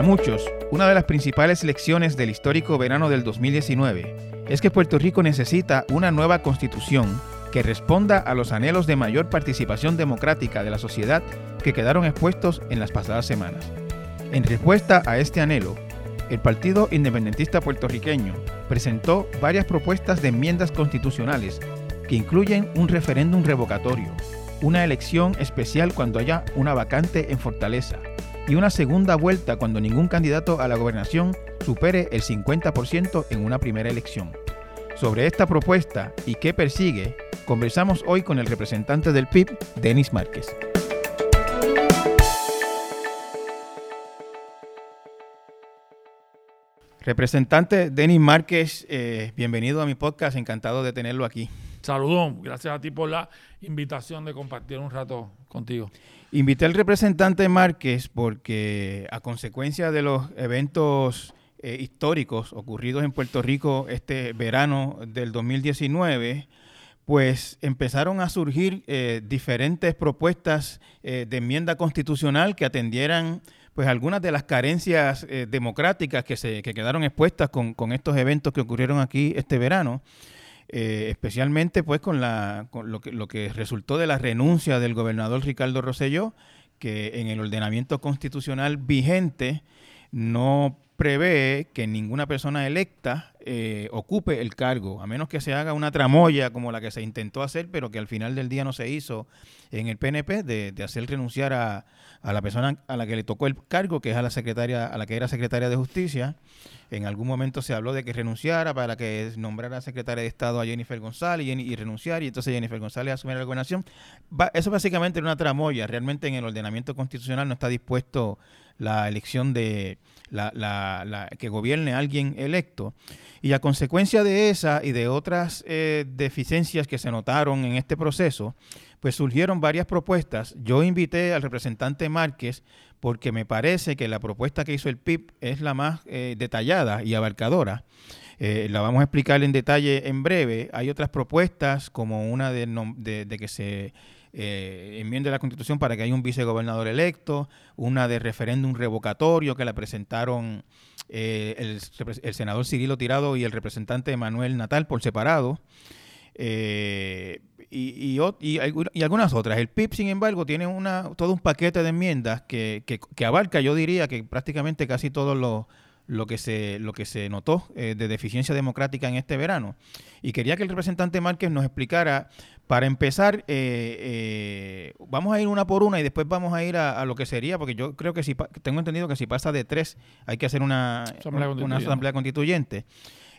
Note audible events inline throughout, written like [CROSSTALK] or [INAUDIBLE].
Para muchos, una de las principales lecciones del histórico verano del 2019 es que Puerto Rico necesita una nueva constitución que responda a los anhelos de mayor participación democrática de la sociedad que quedaron expuestos en las pasadas semanas. En respuesta a este anhelo, el Partido Independentista Puertorriqueño presentó varias propuestas de enmiendas constitucionales que incluyen un referéndum revocatorio, una elección especial cuando haya una vacante en Fortaleza y una segunda vuelta cuando ningún candidato a la gobernación supere el 50% en una primera elección. Sobre esta propuesta y qué persigue, conversamos hoy con el representante del PIB, Denis Márquez. Representante Denis Márquez, eh, bienvenido a mi podcast, encantado de tenerlo aquí. Saludos, gracias a ti por la invitación de compartir un rato contigo. Invité al representante Márquez porque a consecuencia de los eventos eh, históricos ocurridos en Puerto Rico este verano del 2019, pues empezaron a surgir eh, diferentes propuestas de enmienda constitucional que atendieran pues algunas de las carencias eh, democráticas que se que quedaron expuestas con, estos eventos que ocurrieron aquí este verano, eh, especialmente pues con, la, con lo, que, lo que resultó de la renuncia del gobernador Ricardo Rosselló, que en el ordenamiento constitucional vigente no prevé que ninguna persona electa eh, ocupe el cargo, a menos que se haga una tramoya como la que se intentó hacer, pero que al final del día no se hizo en el PNP, de, hacer renunciar a, a, la persona a la que le tocó el cargo, que es a la secretaria, a la que era secretaria de Justicia. En algún momento se habló de que renunciara para que nombrara secretaria de Estado a Jennifer González y, renunciar, y entonces Jennifer González asumiera la gobernación. eso básicamente era una tramoya. Realmente en el ordenamiento constitucional no está dispuesto la elección de la, la, que gobierne alguien electo. Y a consecuencia de esa y de otras eh, deficiencias que se notaron en este proceso, pues surgieron varias propuestas. Yo invité al representante Márquez porque me parece que la propuesta que hizo el PIB es la más eh, detallada y abarcadora. Eh, la vamos a explicar en detalle en breve. Hay otras propuestas, como una de, que se eh, enmienda la Constitución para que haya un vicegobernador electo, una de referéndum revocatorio que la presentaron el, senador Cirilo Tirado y el representante Manuel Natal por separado. Y, y, algunas otras. El PIB, sin embargo, tiene una, todo un paquete de enmiendas que, que, abarca, yo diría, que prácticamente casi todo lo, lo, que, se, lo que se notó de deficiencia democrática en este verano. Y quería que el representante Márquez nos explicara para empezar, eh, eh, vamos a ir una por una y después vamos a ir a, lo que sería, porque yo creo que si tengo entendido que si pasa de tres hay que hacer una una asamblea constituyente.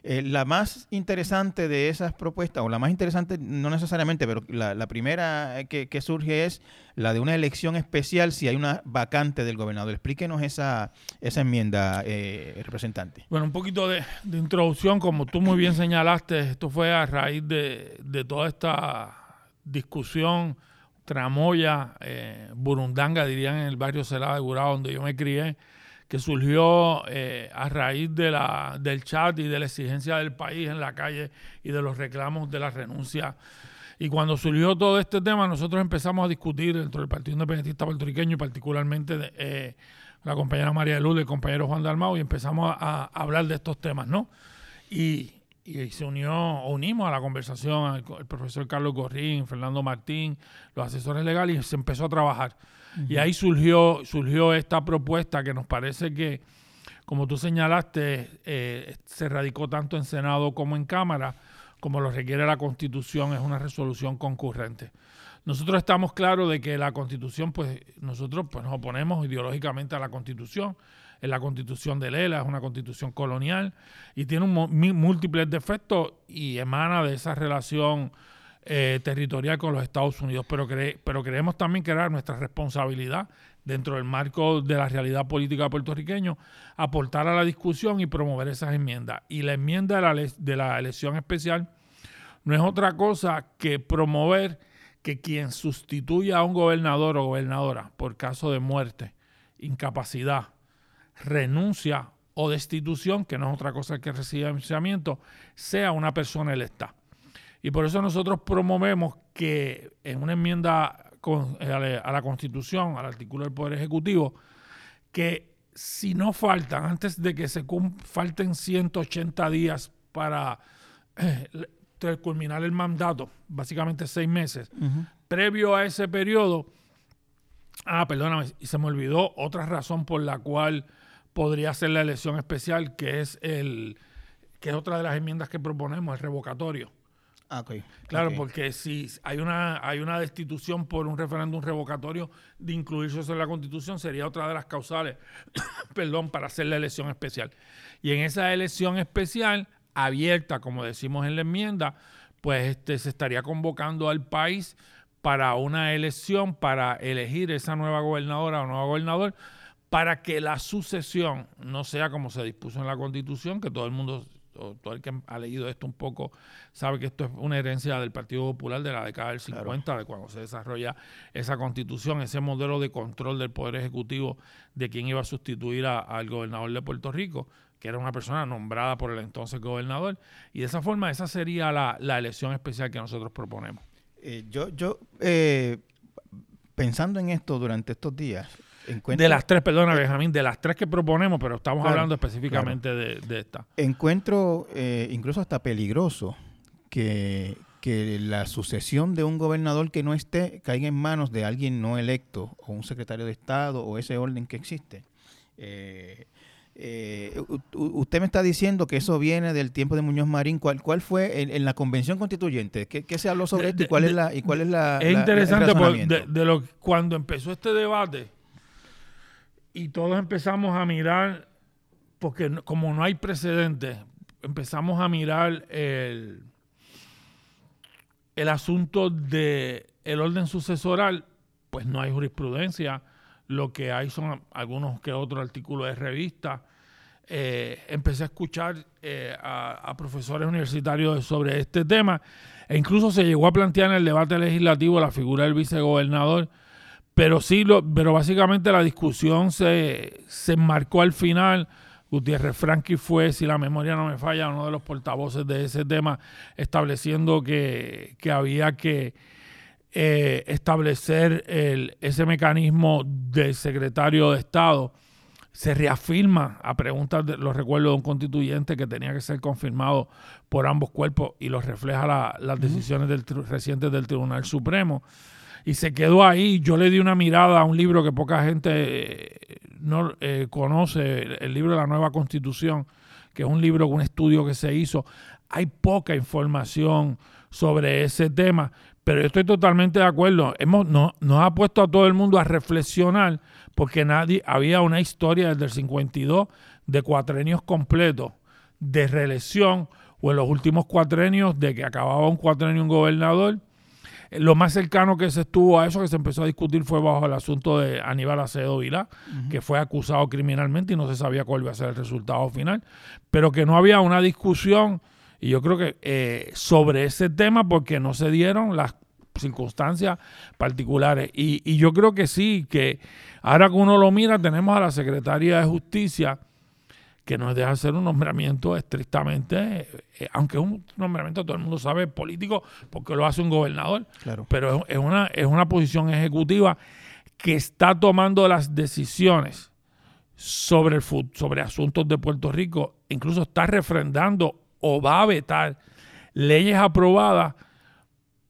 Eh, la más interesante de esas propuestas, o la más interesante no necesariamente, pero la, primera que, surge es la de una elección especial si hay una vacante del gobernador. Explíquenos esa, esa enmienda, eh, representante. Bueno, un poquito de, introducción, como tú muy bien señalaste, esto fue a raíz de, de toda esta discusión tramoya, eh, burundanga, dirían en el barrio Celada de Gurao, donde yo me crié, que surgió eh, a raíz de la, del chat y de la exigencia del país en la calle y de los reclamos de la renuncia. Y cuando surgió todo este tema, nosotros empezamos a discutir dentro del Partido Independentista Puertorriqueño y particularmente de, eh, la compañera María Luz y el compañero Juan Dalmau y empezamos a, hablar de estos temas, ¿no? Y, se unió, unimos a la conversación el, profesor Carlos Gorrín, Fernando Martín, los asesores legales y se empezó a trabajar. Y ahí surgió, surgió esta propuesta que nos parece que, como tú señalaste, eh, se radicó tanto en Senado como en Cámara, como lo requiere la Constitución, es una resolución concurrente. Nosotros estamos claros de que la Constitución, pues nosotros pues, nos oponemos ideológicamente a la Constitución. Es la Constitución de Lela, es una Constitución colonial y tiene un, múltiples defectos y emana de esa relación eh, territorial con los Estados Unidos, pero, pero creemos también que era nuestra responsabilidad dentro del marco de la realidad política puertorriqueño, aportar a la discusión y promover esas enmiendas. Y la enmienda de la, de la elección especial no es otra cosa que promover que quien sustituya a un gobernador o gobernadora por caso de muerte, incapacidad, renuncia o destitución, que no es otra cosa que reciba sea una persona electa. Y por eso nosotros promovemos que en una enmienda eh, a la Constitución, al artículo del Poder Ejecutivo, que si no faltan, antes de que se falten 180 días para eh, culminar el mandato, básicamente seis meses, previo a ese periodo, ah, perdóname, y se me olvidó otra razón por la cual podría ser la elección especial, que es el que es otra de las enmiendas que proponemos, el revocatorio. Ah, claro, porque si hay una, hay una destitución por un referéndum revocatorio de incluirse eso en la Constitución, sería otra de las causales, [COUGHS] perdón, para hacer la elección especial. Y en esa elección especial, abierta, como decimos en la enmienda, pues este, se estaría convocando al país para una elección, para elegir esa nueva gobernadora o nuevo gobernador, para que la sucesión no sea como se dispuso en la Constitución, que todo el mundo todo el que ha leído esto un poco sabe que esto es una herencia del Partido Popular de la década del 50, de cuando se desarrolla esa constitución, ese modelo de control del Poder Ejecutivo de quien iba a sustituir al gobernador de Puerto Rico, que era una persona nombrada por el entonces gobernador. Y de esa forma, esa sería la, elección especial que nosotros proponemos. Eh, yo, yo eh, pensando en esto durante estos días, de las tres, perdona, Benjamín, de las tres que proponemos, pero estamos hablando específicamente de, esta. Encuentro eh, incluso hasta peligroso que, la sucesión de un gobernador que no esté caiga en manos de alguien no electo o un secretario de Estado o ese orden que existe. Eh, eh, usted me está diciendo que eso viene del tiempo de Muñoz Marín. ¿Cuál, cuál fue en, la convención constituyente? ¿Qué, se habló sobre esto y cuál es la y cuál es la Es interesante de, lo cuando empezó este debate y todos empezamos a mirar, porque como no hay precedentes, empezamos a mirar el, el asunto de el orden sucesoral, pues no hay jurisprudencia, lo que hay son algunos que otros artículos de revista. Eh, empecé a escuchar eh, a, profesores universitarios sobre este tema e incluso se llegó a plantear en el debate legislativo la figura del vicegobernador pero sí, lo, pero básicamente la discusión se, se enmarcó al final. Gutiérrez Franqui fue, si la memoria no me falla, uno de los portavoces de ese tema, estableciendo que, había que eh, establecer el, ese mecanismo del secretario de Estado. Se reafirma a preguntas de los recuerdos de un constituyente que tenía que ser confirmado por ambos cuerpos y lo refleja las decisiones del, recientes del Tribunal Supremo y se quedó ahí. Yo le di una mirada a un libro que poca gente eh, no eh, conoce, el libro de la nueva constitución, que es un libro, un estudio que se hizo. Hay poca información sobre ese tema, pero yo estoy totalmente de acuerdo. Hemos, no, nos ha puesto a todo el mundo a reflexionar porque nadie había una historia desde el 52 de cuatrenios completos de reelección o en los últimos cuatrenios de que acababa un cuatrenio un gobernador lo más cercano que se estuvo a eso, que se empezó a discutir, fue bajo el asunto de Aníbal Acedo Vilá, que fue acusado criminalmente y no se sabía cuál iba a ser el resultado final, pero que no había una discusión, y yo creo que eh, sobre ese tema, porque no se dieron las circunstancias particulares. Y, y yo creo que sí, que ahora que uno lo mira, tenemos a la Secretaría de Justicia que no deja de ser un nombramiento estrictamente, eh, aunque es un nombramiento, todo el mundo sabe, político, porque lo hace un gobernador, claro. pero es, una, es una posición ejecutiva que está tomando las decisiones sobre, el, sobre asuntos de Puerto Rico, incluso está refrendando o va a vetar leyes aprobadas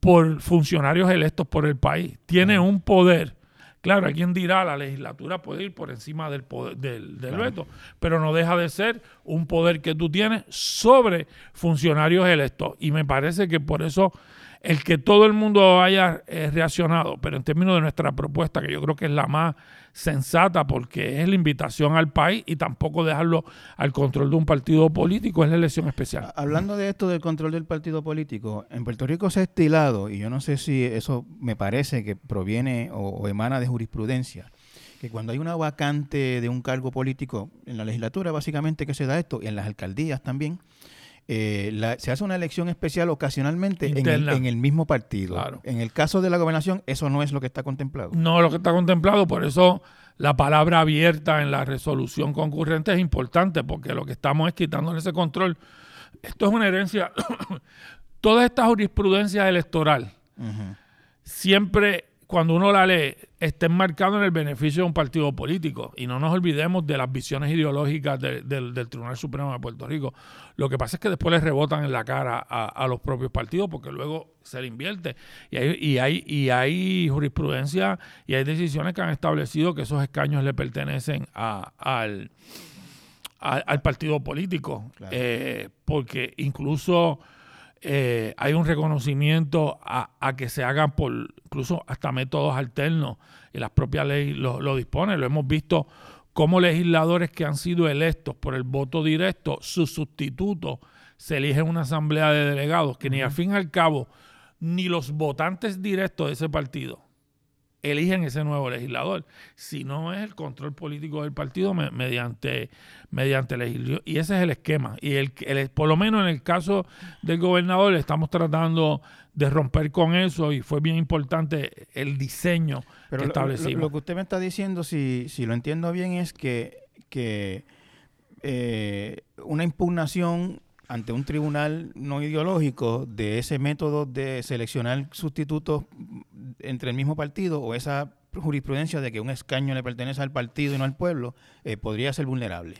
por funcionarios electos por el país. Tiene un poder Claro, alguien dirá, la legislatura puede ir por encima del, poder, del, veto, pero no deja de ser un poder que tú tienes sobre funcionarios electos. Y me parece que por eso el que todo el mundo haya eh, reaccionado, pero en términos de nuestra propuesta, que yo creo que es la más sensata porque es la invitación al país y tampoco dejarlo al control de un partido político, es la elección especial. Hablando de esto del control del partido político, en Puerto Rico se ha estilado, y yo no sé si eso me parece que proviene o emana de jurisprudencia, que cuando hay una vacante de un cargo político en la legislatura, básicamente que se da esto, y en las alcaldías también, eh, se hace una elección especial ocasionalmente en el, mismo partido. En el caso de la gobernación, eso no es lo que está contemplado. No lo que está contemplado, por eso la palabra abierta en la resolución concurrente es importante, porque lo que estamos es quitándole ese control. Esto es una herencia. [COUGHS] Toda esta jurisprudencia electoral siempre cuando uno la lee, está enmarcado en el beneficio de un partido político. Y no nos olvidemos de las visiones ideológicas del Tribunal Supremo de Puerto Rico. Lo que pasa es que después les rebotan en la cara a, los propios partidos porque luego se le invierte. Y hay, y, hay, y hay jurisprudencia y hay decisiones que han establecido que esos escaños le pertenecen al, al, partido político. Eh, porque incluso eh, hay un reconocimiento a, que se hagan por incluso hasta métodos alternos y las propias leyes lo, lo disponen. Lo hemos visto como legisladores que han sido electos por el voto directo, su sustituto se elige en una asamblea de delegados que ni al fin y al cabo ni los votantes directos de ese partido eligen ese nuevo legislador, si no es el control político del partido mediante, mediante legislación. Y ese es el esquema. Y el, por lo menos en el caso del gobernador estamos tratando de romper con eso y fue bien importante el diseño que establecimos. Lo, que usted me está diciendo, si, si lo entiendo bien, es que, que eh, una impugnación ante un tribunal no ideológico de ese método de seleccionar sustitutos entre el mismo partido o esa jurisprudencia de que un escaño le pertenece al partido y no al pueblo, eh, podría ser vulnerable.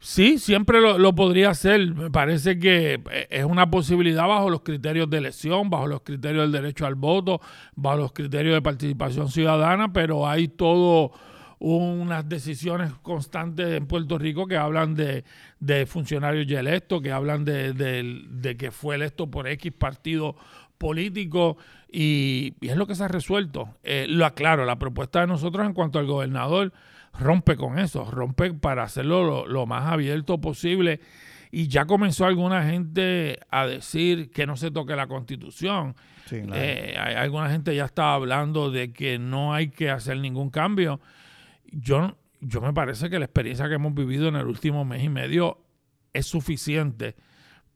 Sí, siempre lo, podría ser. Me parece que eh, es una posibilidad bajo los criterios de elección, bajo los criterios del derecho al voto, bajo los criterios de participación ciudadana, pero hay todo unas decisiones constantes en Puerto Rico que hablan de, funcionarios ya electos, que hablan de, que fue electo por X partido político y, es lo que se ha resuelto. Eh, lo aclaro, la propuesta de nosotros en cuanto al gobernador rompe con eso, rompe para hacerlo lo, más abierto posible y ya comenzó alguna gente a decir que no se toque la constitución. Eh, alguna gente ya está hablando de que no hay que hacer ningún cambio yo, yo me parece que la experiencia que hemos vivido en el último mes y medio es suficiente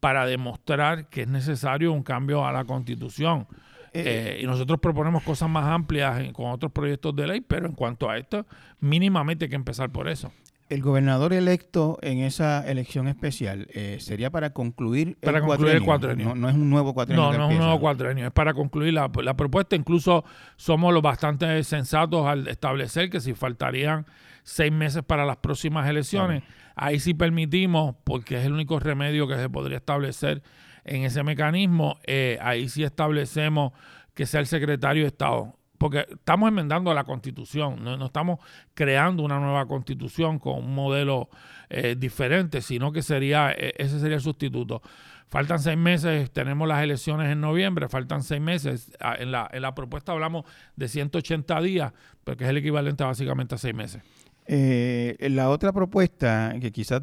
para demostrar que es necesario un cambio a la constitución. Eh, eh, y nosotros proponemos cosas más amplias con otros proyectos de ley, pero en cuanto a esto, mínimamente hay que empezar por eso. El gobernador electo en esa elección especial eh, sería para concluir para el concluir el cuatrenio. No, es un nuevo cuatrenio. No, no es un nuevo cuatrenio, es para concluir la, propuesta. Incluso somos los bastante sensatos al establecer que si faltarían seis meses para las próximas elecciones, ahí sí permitimos, porque es el único remedio que se podría establecer en ese mecanismo, eh, ahí sí establecemos que sea el secretario de Estado porque estamos enmendando la constitución, no, estamos creando una nueva constitución con un modelo eh, diferente, sino que sería e, ese sería el sustituto. Faltan seis meses, tenemos las elecciones en noviembre, faltan seis meses. Ah, en la, en la propuesta hablamos de 180 días, porque es el equivalente básicamente a seis meses. Eh, la otra propuesta, que quizás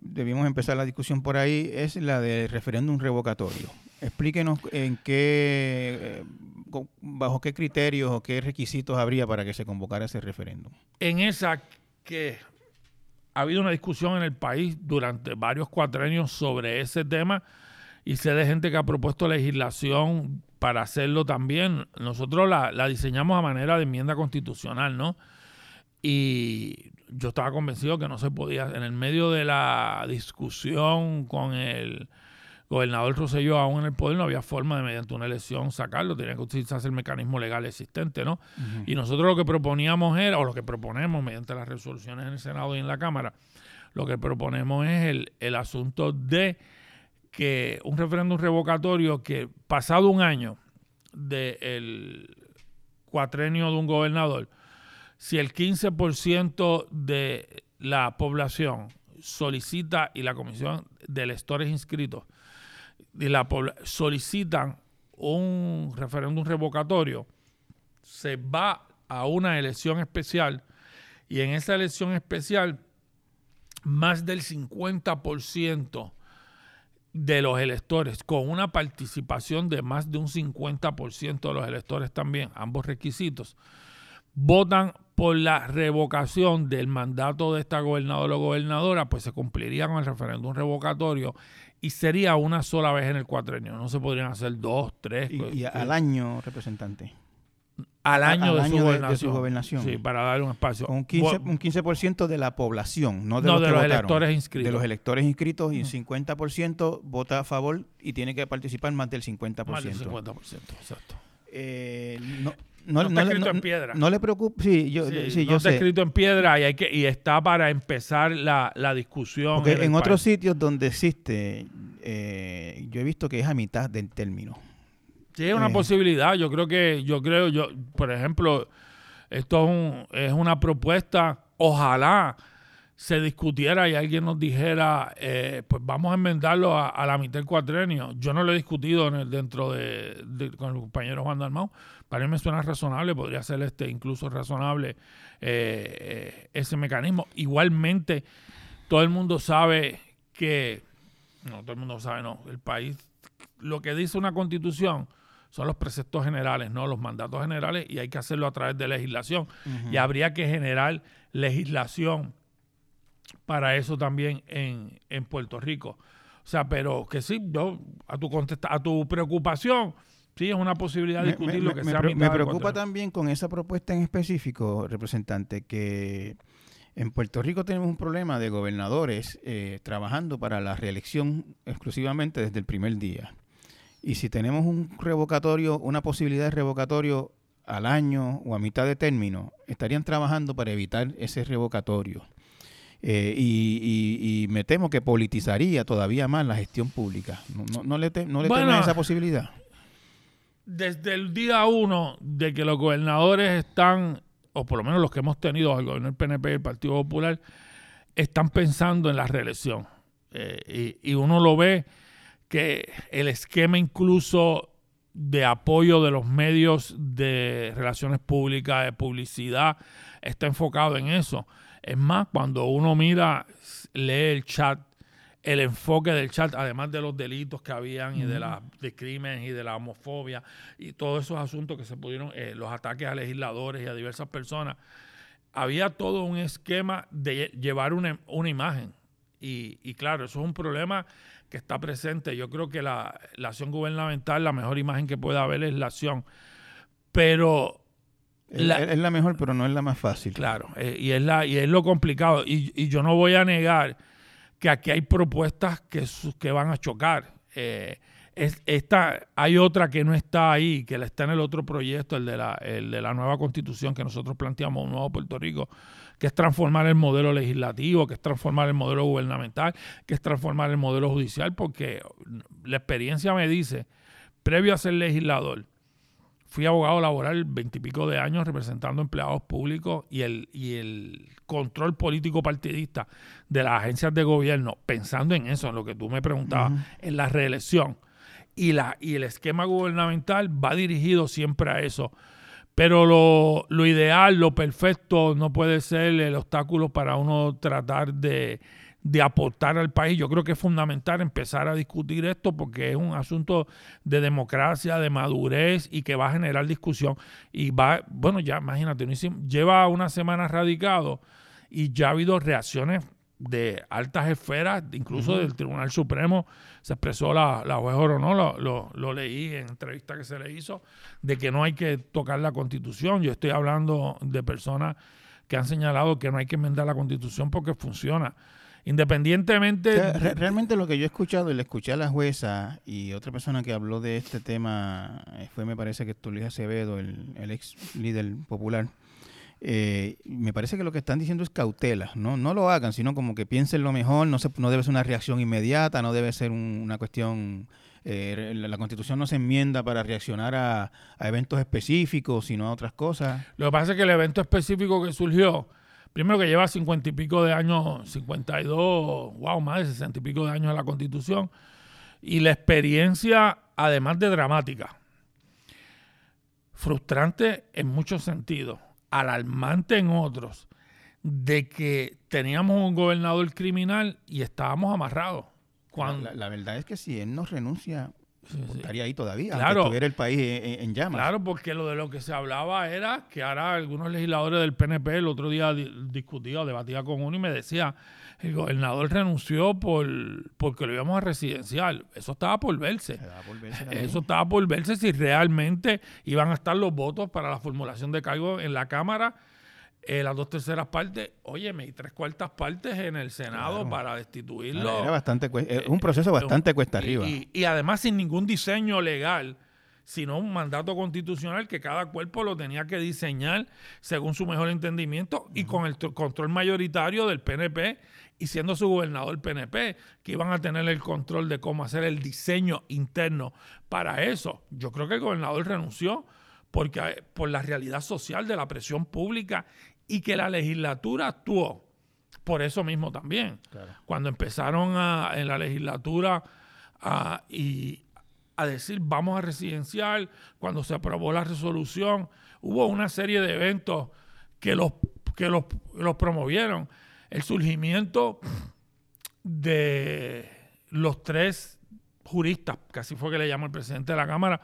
debimos empezar la discusión por ahí, es la del referéndum revocatorio. Explíquenos en qué, eh, bajo qué criterios o qué requisitos habría para que se convocara ese referéndum. En esa que ha habido una discusión en el país durante varios cuatrenios sobre ese tema y sé de gente que ha propuesto legislación para hacerlo también. Nosotros la, la diseñamos a manera de enmienda constitucional, ¿no? Y yo estaba convencido que no se podía, en el medio de la discusión con el gobernador Rosselló aún en el poder, no había forma de mediante una elección sacarlo, tenía que utilizarse el mecanismo legal existente, ¿no? Y nosotros lo que proponíamos era, o lo que proponemos mediante las resoluciones en el Senado y en la Cámara, lo que proponemos es el, el asunto de que un referéndum revocatorio que pasado un año del cuatrenio de un gobernador, si el 15% de la población solicita y la comisión de electores inscritos y la solicitan un referéndum revocatorio, se va a una elección especial y en esa elección especial más del 50% de los electores, con una participación de más de un 50% de los electores también, ambos requisitos, votan por la revocación del mandato de esta gobernadora o gobernadora, pues se cumpliría con el referéndum revocatorio y sería una sola vez en el cuatrenio. No se podrían hacer dos, tres. Y, y al año, representante. Al año, de, su gobernación. Sí, para dar un espacio. un 15%, un 15 de la población, no de los, electores inscritos. De los electores inscritos y un 50% vota a favor y tiene que participar más del 50%. Más del 50%, exacto. Eh, no, está escrito en piedra. No le preocupa, sí, yo, sí, no está escrito en piedra y, hay que, y está para empezar la, discusión. Porque en, otros sitios donde existe, eh, yo he visto que es a mitad del término. Sí, es una eh. posibilidad. Yo creo que, yo creo, yo, por ejemplo, esto es una propuesta, ojalá se discutiera y alguien nos dijera, eh, pues vamos a enmendarlo a, la mitad del cuatrenio. Yo no lo he discutido dentro de, con el compañero Juan Dalmau. Para mí me suena razonable, podría ser este incluso razonable eh, eh, ese mecanismo. Igualmente, todo el mundo sabe que, no, todo el mundo sabe, no, el país, lo que dice una constitución son los preceptos generales, no los mandatos generales, y hay que hacerlo a través de legislación. Y habría que generar legislación para eso también en, en Puerto Rico. O sea, pero que sí, yo, a tu, contesta, a tu preocupación, sí, es una posibilidad de discutir lo que sea. Me, me preocupa también con esa propuesta en específico, representante, que en Puerto Rico tenemos un problema de gobernadores eh, trabajando para la reelección exclusivamente desde el primer día. Y si tenemos un revocatorio, una posibilidad de revocatorio al año o a mitad de término, estarían trabajando para evitar ese revocatorio. Eh, y, me temo que politizaría todavía más la gestión pública. ¿No, le, te, no esa posibilidad? Desde el día uno de que los gobernadores están, o por lo menos los que hemos tenido, el gobierno del PNP y el Partido Popular, están pensando en la reelección. Eh, y, y uno lo ve que el esquema incluso de apoyo de los medios de relaciones públicas, de publicidad, está enfocado en eso. Es más, cuando uno mira, lee el chat, el enfoque del chat, además de los delitos que habían y de la de crímenes y de la homofobia y todos esos asuntos que se pudieron, eh, los ataques a legisladores y a diversas personas, había todo un esquema de llevar una, imagen. Y, claro, eso es un problema que está presente. Yo creo que la, la acción gubernamental, la mejor imagen que puede haber es la acción. Pero es la mejor, pero no es la más fácil. Claro, eh, y, es la, y es lo complicado. Y, yo no voy a negar que aquí hay propuestas que, que van a chocar. Eh, esta, hay otra que no está ahí, que está en el otro proyecto, el de, la, el de la nueva constitución que nosotros planteamos, un nuevo Puerto Rico, que es transformar el modelo legislativo, que es transformar el modelo gubernamental, que es transformar el modelo judicial, porque la experiencia me dice, previo a ser legislador, fui abogado laboral veintipico de años representando empleados públicos y el, y el control político partidista de las agencias de gobierno, pensando en eso, en lo que tú me preguntabas, en la reelección. Y, la, y el esquema gubernamental va dirigido siempre a eso. Pero lo, lo ideal, lo perfecto, no puede ser el obstáculo para uno tratar de, de aportar al país. Yo creo que es fundamental empezar a discutir esto porque es un asunto de democracia, de madurez y que va a generar discusión. Y va, bueno, ya imagínate, lleva una semana radicado y ya ha habido reacciones de altas esferas, incluso del Tribunal Supremo, se expresó la, la juez Oro, lo, lo, lo, leí en entrevista que se le hizo, de que no hay que tocar la constitución. Yo estoy hablando de personas que han señalado que no hay que enmendar la constitución porque funciona. Independientemente... realmente lo que yo he escuchado y le escuché a la jueza y otra persona que habló de este tema eh, fue, me parece que Tulio Acevedo, el, el ex líder popular. Eh, me parece que lo que están diciendo es cautela, ¿no? No lo hagan, sino como que piensen lo mejor, no, se, no debe ser una reacción inmediata, no debe ser una cuestión... Eh, la, constitución no se enmienda para reaccionar a, a eventos específicos, sino a otras cosas. Lo que pasa es que el evento específico que surgió primero que lleva cincuenta y pico de años, 52, wow, más de sesenta y pico de años en la Constitución, y la experiencia, además de dramática, frustrante en muchos sentidos, alarmante en otros, de que teníamos un gobernador criminal y estábamos amarrados. Cuando, la, la verdad es que si él no renuncia, estaría ahí todavía, claro, estuviera el país en, llamas. Claro, porque lo de lo que se hablaba era que ahora algunos legisladores del PNP el otro día discutía o debatía con uno y me decía, el gobernador renunció por porque lo íbamos a residencial. Eso estaba por verse. Eso estaba por verse si realmente iban a estar los votos para la formulación de cargo en la Cámara eh, las dos terceras partes, óyeme, y tres cuartas partes en el Senado para destituirlo. Era bastante, es un proceso bastante cuesta arriba. Y, además sin ningún diseño legal sino un mandato constitucional que cada cuerpo lo tenía que diseñar según su mejor entendimiento y con el control mayoritario del PNP y siendo su gobernador el PNP, que iban a tener el control de cómo hacer el diseño interno para eso. Yo creo que el gobernador renunció porque, eh, por la realidad social de la presión pública y que la legislatura actuó por eso mismo también. Cuando empezaron en la legislatura a, y, a decir vamos a residencial, cuando se aprobó la resolución, hubo una serie de eventos que los, que los, promovieron. El surgimiento de los tres juristas, casi fue que le llamó el presidente de la Cámara,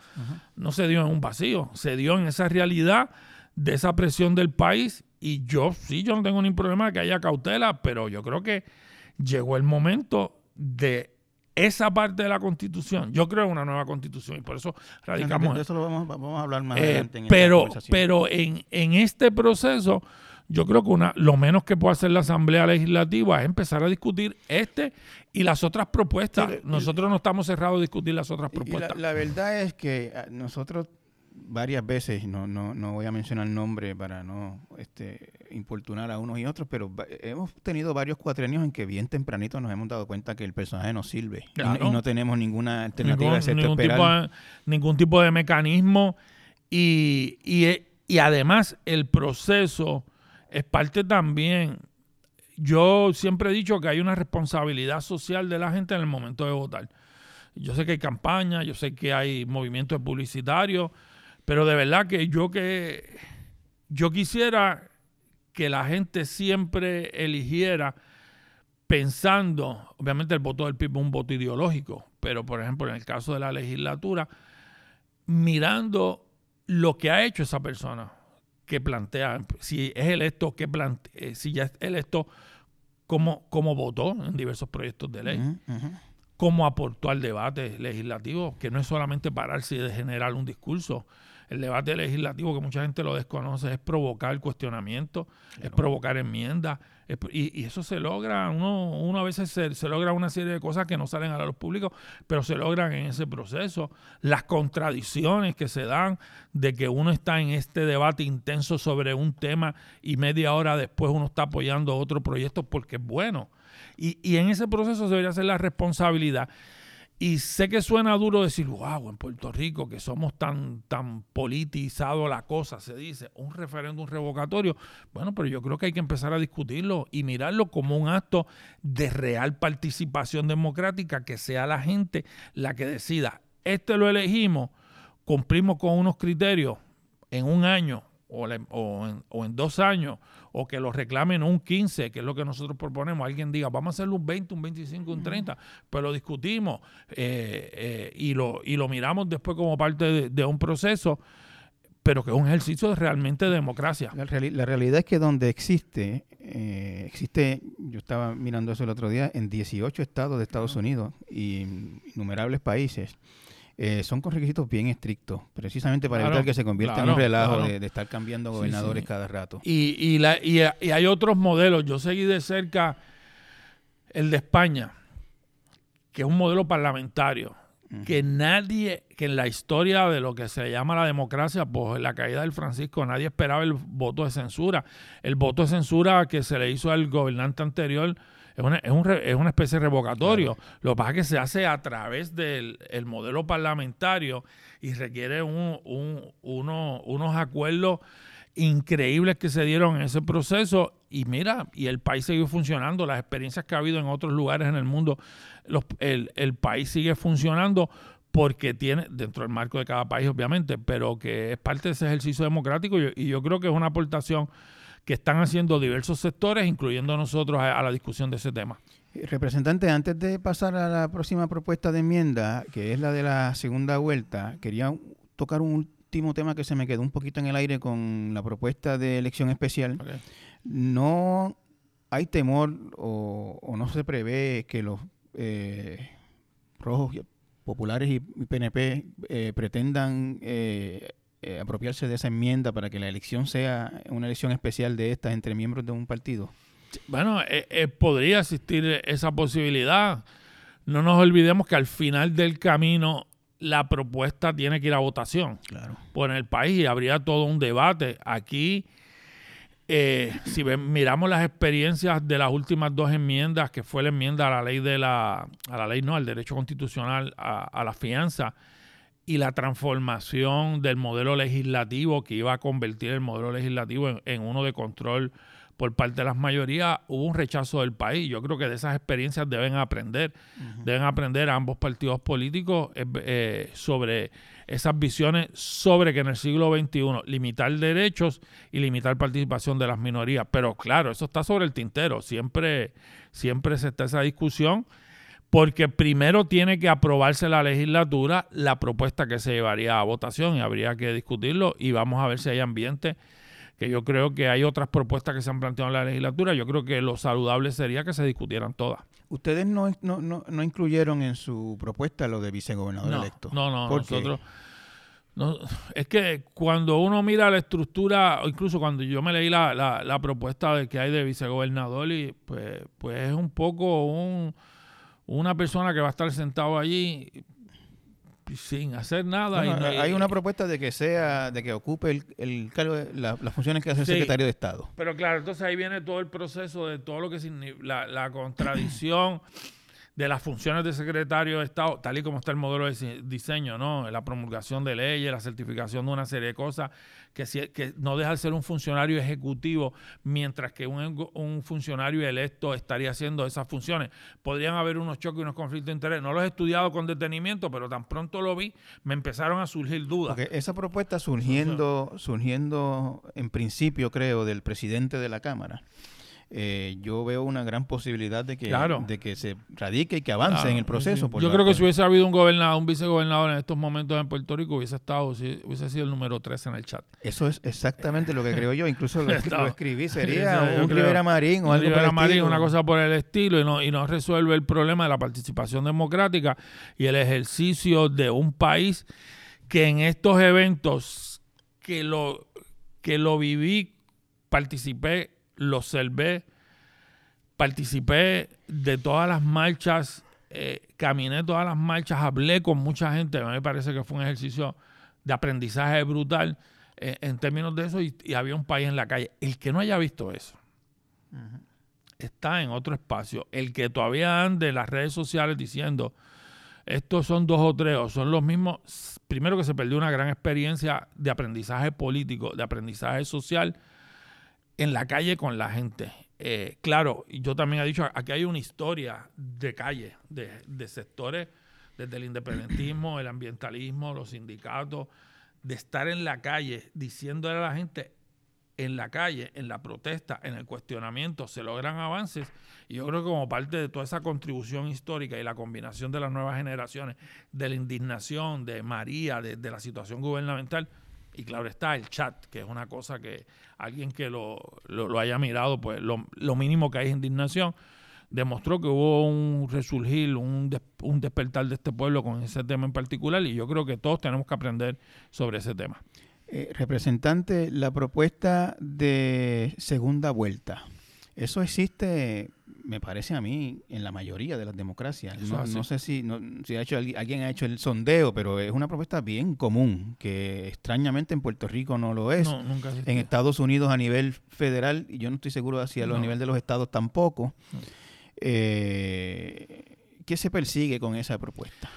no se dio en un vacío, se dio en esa realidad de esa presión del país y yo sí, yo no tengo ningún problema de que haya cautela, pero yo creo que llegó el momento de esa parte de la constitución. Yo creo en una nueva constitución y por eso radicamos. De eso lo vamos, a hablar más eh, adelante. En pero pero en, en este proceso, yo creo que una, lo menos que puede hacer la Asamblea Legislativa es empezar a discutir este y las otras propuestas. nosotros no estamos cerrados a discutir las otras propuestas. la, verdad es que ah, nosotros varias veces, no, no, no voy a mencionar el nombre para no este, importunar a unos y otros, pero hemos tenido varios cuatrenios en que bien tempranito nos hemos dado cuenta que el personaje no sirve. Y, no tenemos ninguna alternativa ningún, ningún tipo de, ningún tipo de mecanismo. Y, y, y además el proceso es parte también. Yo siempre he dicho que hay una responsabilidad social de la gente en el momento de votar. Yo sé que hay campañas, yo sé que hay movimientos publicitarios, pero de verdad que yo que yo quisiera que la gente siempre eligiera pensando, obviamente el voto del PIB es un voto ideológico, pero por ejemplo en el caso de la legislatura, mirando lo que ha hecho esa persona que plantea, si es electo, que plantea, eh, si ya es electo, cómo, cómo votó en diversos proyectos de ley, cómo aportó al debate legislativo, que no es solamente pararse y de generar un discurso, el debate legislativo, que mucha gente lo desconoce, es provocar cuestionamiento, es provocar enmiendas, y, eso se logra, uno, uno a veces se, logra una serie de cosas que no salen a los públicos, pero se logran en ese proceso. Las contradicciones que se dan de que uno está en este debate intenso sobre un tema y media hora después uno está apoyando otro proyecto porque es bueno. Y, y en ese proceso debería ser la responsabilidad y sé que suena duro decir, wow, en Puerto Rico que somos tan, tan politizado la cosa, se dice, un referéndum revocatorio. Bueno, pero yo creo que hay que empezar a discutirlo y mirarlo como un acto de real participación democrática, que sea la gente la que decida, este lo elegimos, cumplimos con unos criterios en un año o, en, o en dos años o que lo reclamen un 15, que es lo que nosotros proponemos. Alguien diga, vamos a hacerlo un 20, un 25, un 30, pero lo discutimos eh, eh, y, lo, y lo miramos después como parte de, un proceso, pero que es un ejercicio de realmente de democracia. La, realidad es que donde existe, eh, existe, yo estaba mirando eso el otro día, en 18 estados de Estados Unidos y innumerables países eh, son con requisitos bien estrictos, precisamente para evitar que se convierta en un relajo de, estar cambiando gobernadores cada rato. Y, y, la, y, hay otros modelos. Yo seguí de cerca el de España, que es un modelo parlamentario, que nadie, que en la historia de lo que se llama la democracia, pues la caída del Francisco, nadie esperaba el voto de censura. El voto de censura que se le hizo al gobernante anterior es una, es, un, es una especie de revocatorio. Lo que pasa es que se hace a través del modelo parlamentario y requiere un, unos acuerdos increíbles que se dieron en ese proceso. Y mira, y el país sigue funcionando, las experiencias que ha habido en otros lugares en el mundo, el, el país sigue funcionando porque tiene, dentro del marco de cada país obviamente, pero que es parte de ese ejercicio democrático. Y, y yo creo que es una aportación que están haciendo diversos sectores, incluyendo nosotros a, la discusión de ese tema. Eh, representante, antes de pasar a la próxima propuesta de enmienda, que es la de la segunda vuelta, quería tocar un último tema que se me quedó un poquito en el aire con la propuesta de elección especial. No hay temor o, no se prevé que los eh, rojos populares y PNP eh, pretendan eh, eh, apropiarse de esa enmienda para que la elección sea una elección especial de estas entre miembros de un partido? Bueno, eh, eh, podría existir esa posibilidad. No nos olvidemos que al final del camino la propuesta tiene que ir a votación Claro. por el país y habría todo un debate. Aquí, eh, si ven- miramos las experiencias de las últimas dos enmiendas, que fue la enmienda a la ley de la, a la ley no, al derecho constitucional a, a la fianza y la transformación del modelo legislativo que iba a convertir el modelo legislativo en, en uno de control por parte de las mayorías, hubo un rechazo del país. Yo creo que de esas experiencias deben aprender, deben aprender ambos partidos políticos eh, eh, sobre esas visiones sobre que en el siglo XXI limitar derechos y limitar participación de las minorías. Pero claro, eso está sobre el tintero. Siempre, siempre se está esa discusión porque primero tiene que aprobarse la legislatura la propuesta que se llevaría a votación y habría que discutirlo y vamos a ver si hay ambiente que yo creo que hay otras propuestas que se han planteado en la legislatura. Yo creo que lo saludable sería que se discutieran todas. Ustedes no, no, no, no incluyeron en su propuesta lo de vicegobernador No, electo. no, no, ¿Por nosotros... no, es que cuando uno mira la estructura, o incluso cuando yo me leí la, la, la propuesta de que hay de vicegobernador, y pues, pues es un poco un, una persona que va a estar sentado allí sin hacer nada. y Bueno, no- hay una propuesta de que sea, de que ocupe el, el cargo, de- la- las funciones que hace el Sí. secretario de Estado. Pero claro, entonces ahí viene todo el proceso de todo lo que significa la, la contradicción de las funciones de secretario de Estado, tal y como está el modelo de dise- diseño, ¿no? La promulgación de leyes, la certificación de una serie de cosas, que, si- que no deja de ser un funcionario ejecutivo, mientras que un, funcionario electo estaría haciendo esas funciones. Podrían haber unos choques y unos conflictos de interés. No los he estudiado con detenimiento, pero tan pronto lo vi, me empezaron a surgir dudas. Esa propuesta surgiendo, surgiendo en principio, creo, del presidente de la Cámara, eh, yo veo una gran posibilidad de que, Claro. de que se radique y que avance Claro, en el proceso. sí. por Yo creo que si hubiese habido un gobernador, un vicegobernador en estos momentos en Puerto Rico, hubiese estado, hubiese sido el número 13 en el chat. Eso es exactamente lo que creo yo. Incluso lo, [LAUGHS] lo escribí. Sería un. Rivera Marín o algo por Rivera Marín, una cosa por el estilo, y no, y no resuelve el problema de la participación democrática y el ejercicio de un país que en estos eventos que lo, que lo viví, participé, lo observé, participé de todas las marchas, eh, caminé todas las marchas, hablé con mucha gente, a mí me parece que fue un ejercicio de aprendizaje brutal eh, en términos de eso y, y había un país en la calle. El que no haya visto eso está en otro espacio. El que todavía ande en las redes sociales diciendo estos son dos o tres o son los mismos, primero que se perdió una gran experiencia de aprendizaje político, de aprendizaje social en la calle con la gente. Eh, claro, yo también he dicho, aquí hay una historia de calle, de, sectores, desde el independentismo, el ambientalismo, los sindicatos, de estar en la calle diciéndole a la gente, en la calle, en la protesta, en el cuestionamiento, se logran avances. Y yo creo que como parte de toda esa contribución histórica y la combinación de las nuevas generaciones, de la indignación de María, de la situación gubernamental, y claro está el chat, que es una cosa que alguien que lo, lo- haya mirado, pues lo, lo mínimo que hay es indignación, demostró que hubo un resurgir, un, des- un despertar de este pueblo con ese tema en particular, y yo creo que todos tenemos que aprender sobre ese tema. Eh, representante, la propuesta de segunda vuelta, eso existe, me parece a mí, en la mayoría de las democracias. No, sé si, no- si ha hecho, alguien ha hecho el sondeo, pero es una propuesta bien común, que extrañamente en Puerto Rico no lo es. No, nunca. En Estados Unidos a nivel federal, y yo no estoy seguro si a nivel de los estados tampoco. Eh, ¿Qué se persigue con esa propuesta?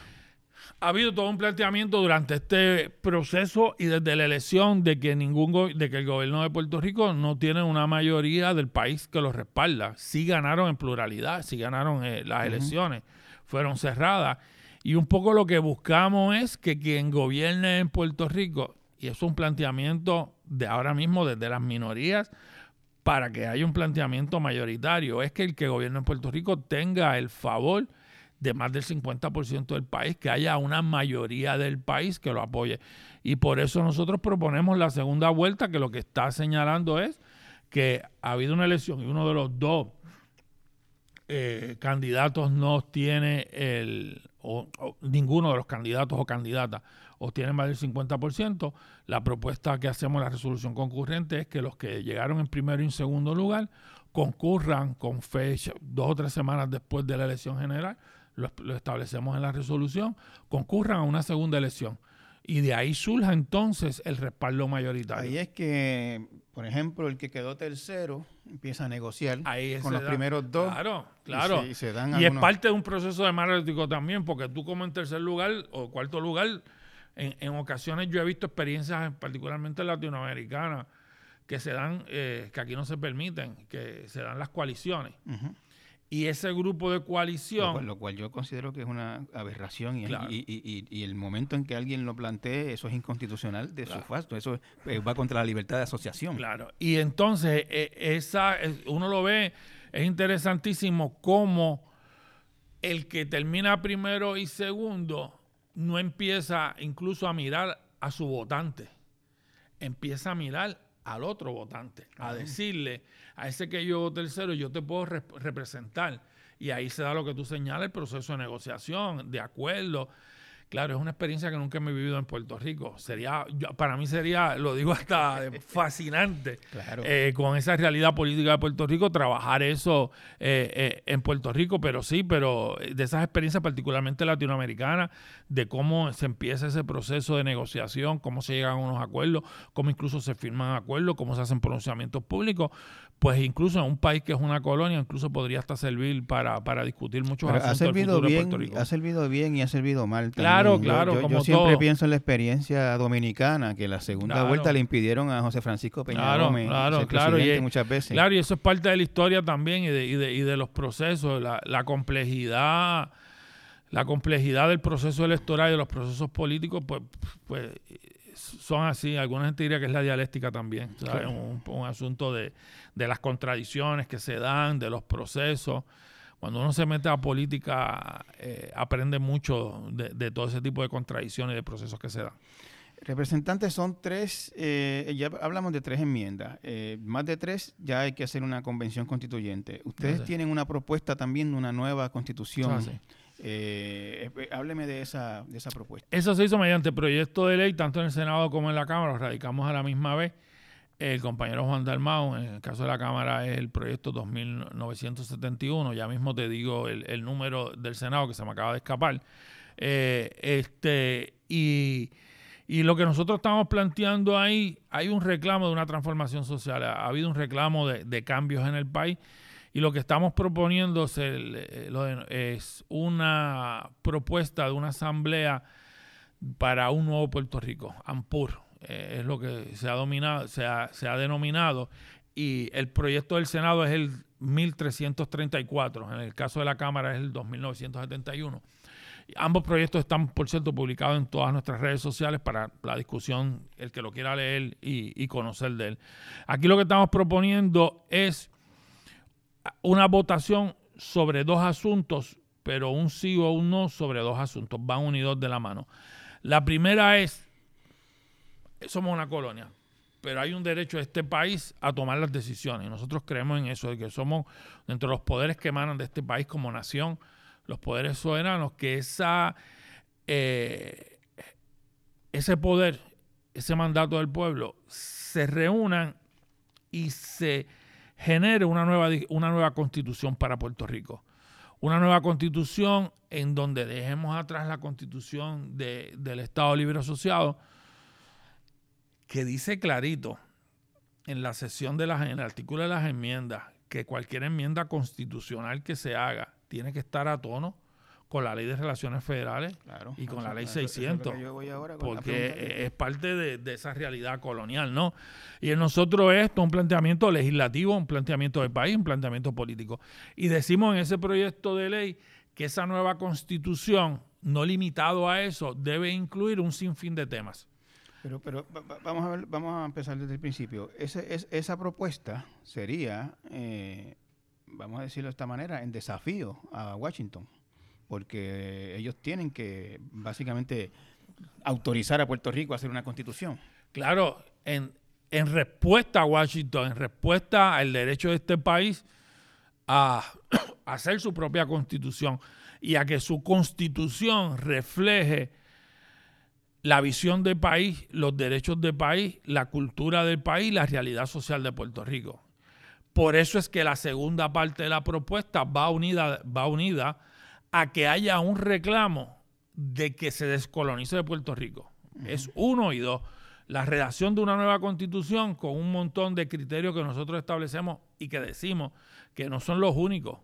Ha habido todo un planteamiento durante este proceso y desde la elección de que ningún de que el gobierno de Puerto Rico no tiene una mayoría del país que lo respalda. Sí ganaron en pluralidad, sí ganaron eh, las elecciones, fueron cerradas y un poco lo que buscamos es que quien gobierne en Puerto Rico y es un planteamiento de ahora mismo desde las minorías para que haya un planteamiento mayoritario es que el que gobierna en Puerto Rico tenga el favor de más del 50% del país, que haya una mayoría del país que lo apoye. Y por eso nosotros proponemos la segunda vuelta, que lo que está señalando es que ha habido una elección y uno de los dos eh, candidatos no tiene el, o, ninguno de los candidatos o candidatas obtiene más del 50%, la propuesta que hacemos en la resolución concurrente es que los que llegaron en primero y en segundo lugar concurran con fecha dos o tres semanas después de la elección general lo, establecemos en la resolución, concurran a una segunda elección. Y de ahí surja entonces el respaldo mayoritario. Ahí es que, por ejemplo, el que quedó tercero empieza a negociar con los primeros dos. Claro, claro. Y, es parte de un proceso democrático también, porque tú como en tercer lugar o cuarto lugar, en, ocasiones yo he visto experiencias, particularmente latinoamericanas, que se dan, eh, que aquí no se permiten, que se dan las coaliciones. Y ese grupo de coalición... Lo cual, yo considero que es una aberración y, y, el momento en que alguien lo plantee, eso es inconstitucional de su facto, eso eh, va contra la libertad de asociación. Claro, y entonces eh, esa, uno lo ve, es interesantísimo cómo el que termina primero y segundo no empieza incluso a mirar a su votante, empieza a mirar al otro votante, a decirle a ese que yo tercero, yo te puedo representar. Y ahí se da lo que tú señalas, el proceso de negociación, de acuerdo, Claro, es una experiencia que nunca me he vivido en Puerto Rico. Sería, para mí sería, lo digo hasta [LAUGHS] fascinante, eh, con esa realidad política de Puerto Rico, trabajar eso eh, eh, en Puerto Rico, pero sí, pero de esas experiencias particularmente latinoamericanas, de cómo se empieza ese proceso de negociación, cómo se llegan a unos acuerdos, cómo incluso se firman acuerdos, cómo se hacen pronunciamientos públicos, pues incluso en un país que es una colonia, incluso podría hasta servir para, para discutir muchos asuntos ha servido del bien, de Puerto Rico. Ha servido bien y ha servido mal. Claro, claro. Yo, siempre pienso en la experiencia dominicana, que la segunda vuelta le impidieron a José Francisco Peña claro, Gómez claro, claro, y, muchas veces. Claro, y eso es parte de la historia también y de, y de, y de los procesos, la, la complejidad la complejidad del proceso electoral y de los procesos políticos, pues, pues son así. Alguna gente diría que es la dialéctica también. Un, asunto de, las contradicciones que se dan, de los procesos. Cuando uno se mete a política, eh, aprende mucho de, todo ese tipo de contradicciones y de procesos que se dan. Representantes son tres, eh, ya hablamos de tres enmiendas, eh, más de tres ya hay que hacer una convención constituyente. Ustedes tienen una propuesta también de una nueva constitución. Eh, eh, hábleme de esa, de esa propuesta. Eso se hizo mediante proyecto de ley, tanto en el Senado como en la Cámara, lo radicamos a la misma vez. El compañero Juan Dalmau, en el caso de la Cámara, es el proyecto 2971. Ya mismo te digo el, número del Senado que se me acaba de escapar. Eh, este, y, lo que nosotros estamos planteando ahí, hay un reclamo de una transformación social, ha, habido un reclamo de cambios en el país y lo que estamos proponiendo es una propuesta de una asamblea para un nuevo Puerto Rico, AMPUR, eh, es lo que se ha, dominado, se ha, se ha denominado, y el proyecto del Senado es el 1334, en el caso de la Cámara es el 2971. Ambos proyectos están, por cierto, publicados en todas nuestras redes sociales para la discusión, el que lo quiera leer y conocer de él. Aquí lo que estamos proponiendo es una votación sobre dos asuntos, pero un sí o un no sobre dos asuntos, van unidos de la mano. La primera es, somos una colonia, pero hay un derecho de este país a tomar las decisiones. Nosotros creemos en eso, de que somos, dentro de los poderes que emanan de este país como nación, los poderes soberanos, que esa, eh, ese poder, ese mandato del pueblo, se reúnan y se genere una nueva, una nueva constitución para Puerto Rico. Una nueva constitución en donde dejemos atrás la constitución del Estado Libre Asociado, que dice clarito en la sesión de las, en el artículo de las enmiendas que cualquier enmienda constitucional que se haga tiene que estar a tono con la ley de relaciones federales y con la ley 600, porque es parte de, esa realidad colonial, ¿no? Y en nosotros esto es un planteamiento legislativo, un planteamiento de país, un planteamiento político. Y decimos en ese proyecto de ley que esa nueva constitución, no limitado a eso, debe incluir un sinfín de temas. Pero, pero vamos, a ver, vamos a empezar desde el principio. Ese, es, esa propuesta sería, eh, vamos a decirlo de esta manera, en desafío a Washington porque ellos tienen que básicamente autorizar a Puerto Rico a hacer una constitución. Claro, en, respuesta a Washington, en respuesta al derecho de este país a, [COUGHS] hacer su propia constitución y a que su constitución refleje la visión del país, los derechos del país, la cultura del país, la realidad social de Puerto Rico. Por eso es que la segunda parte de la propuesta va unida, va unida a que haya un reclamo de que se descolonice de Puerto Rico. Es uno y dos. La redacción de una nueva constitución con un montón de criterios que nosotros establecemos y que decimos que no son los únicos,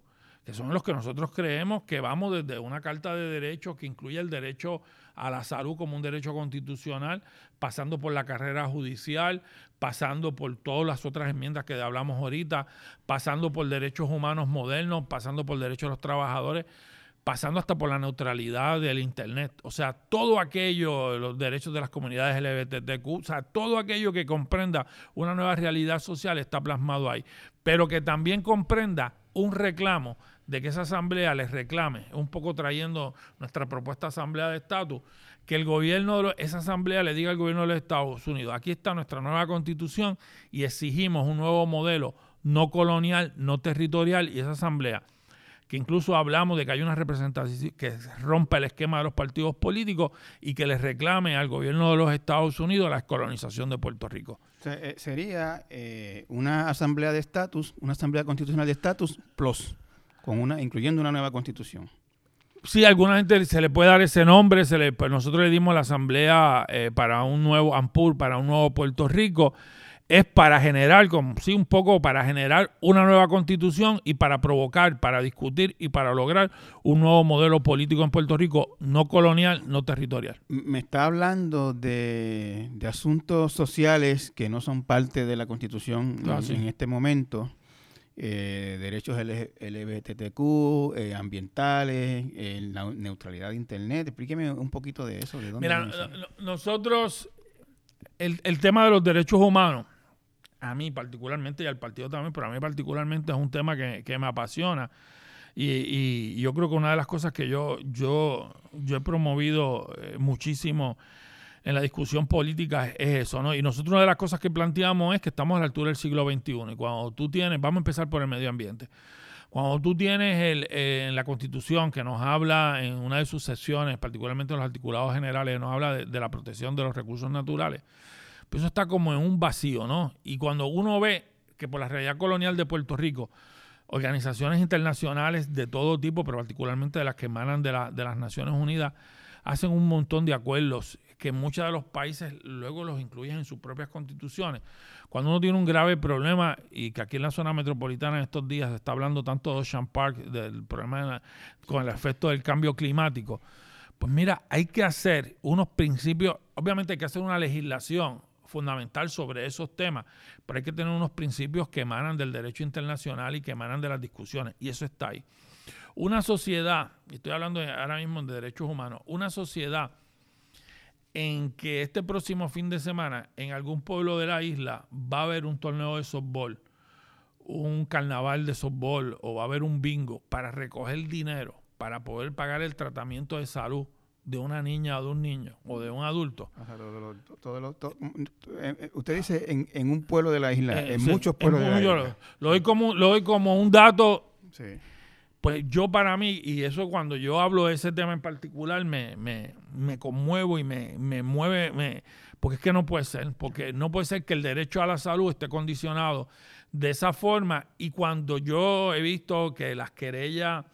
que son los que nosotros creemos que vamos desde una carta de derechos que incluye el derecho a la salud como un derecho constitucional, pasando por la carrera judicial, pasando por todas las otras enmiendas que hablamos ahorita, pasando por derechos humanos modernos, pasando por derechos de los trabajadores pasando hasta por la neutralidad del Internet. O sea, todo aquello, los derechos de las comunidades LGBTQ, o sea, todo aquello que comprenda una nueva realidad social está plasmado ahí. Pero que también comprenda un reclamo de que esa asamblea les reclame, un poco trayendo nuestra propuesta asamblea de estatus, que el gobierno de esa asamblea le diga al gobierno de los Estados Unidos, aquí está nuestra nueva constitución y exigimos un nuevo modelo no colonial, no territorial y esa asamblea que incluso hablamos de que hay una representación que rompa el esquema de los partidos políticos y que les reclame al gobierno de los Estados Unidos la descolonización de Puerto Rico. Eh, sería eh, una asamblea de estatus, una asamblea constitucional de estatus plus, con una, incluyendo una nueva constitución. Sí, a alguna gente se le puede dar ese nombre, se le, pues nosotros le dimos la asamblea eh, para un nuevo AMPUR, para un nuevo Puerto Rico es para generar, como, sí, un poco para generar una nueva constitución y para provocar, para discutir y para lograr un nuevo modelo político en Puerto Rico, no colonial, no territorial. Me está hablando de, asuntos sociales que no son parte de la constitución ah, en, este momento. Eh, derechos LGBTQ, eh, ambientales, eh, la neutralidad de Internet. Explíqueme un poquito de eso. Mira, nosotros, el, el tema de los derechos humanos, a mí particularmente y al partido también, pero a mí particularmente es un tema que, me apasiona. Y, yo creo que una de las cosas que yo, yo, yo he promovido eh, muchísimo en la discusión política es eso, ¿no? Y nosotros una de las cosas que planteamos es que estamos a la altura del siglo XXI y cuando tú tienes, vamos a empezar por el medio ambiente, cuando tú tienes el, eh, en la Constitución que nos habla en una de sus sesiones, particularmente en los articulados generales, nos habla de la protección de los recursos naturales, pues eso está como en un vacío, ¿no? Y cuando uno ve que por la realidad colonial de Puerto Rico, organizaciones internacionales de todo tipo, pero particularmente de las que emanan de, de las Naciones Unidas, hacen un montón de acuerdos que muchos de los países luego los incluyen en sus propias constituciones. Cuando uno tiene un grave problema, y que aquí en la zona metropolitana en estos días se está hablando tanto de Ocean Park, del problema con el efecto del cambio climático, pues mira, hay que hacer unos principios, obviamente hay que hacer una legislación fundamental sobre esos temas, pero hay que tener unos principios que emanan del derecho internacional y que emanan de las discusiones, y eso está ahí. Una sociedad, y estoy hablando ahora mismo de derechos humanos, una sociedad en que este próximo fin de semana en algún pueblo de la isla va a haber un torneo de softball, un carnaval de softball o va a haber un bingo para recoger dinero para poder pagar el tratamiento de salud de una niña o de un niño o de un adulto. usted dice en, un pueblo de la isla, eh, en muchos pueblos de la isla. Lo doy como, lo doy como un dato. Pues yo para mí, y eso cuando yo hablo de ese tema en particular, me, me, me conmuevo y me, me mueve, me, porque es que no puede ser, porque no puede ser que el derecho a la salud esté condicionado de esa forma. Y cuando yo he visto que las querellas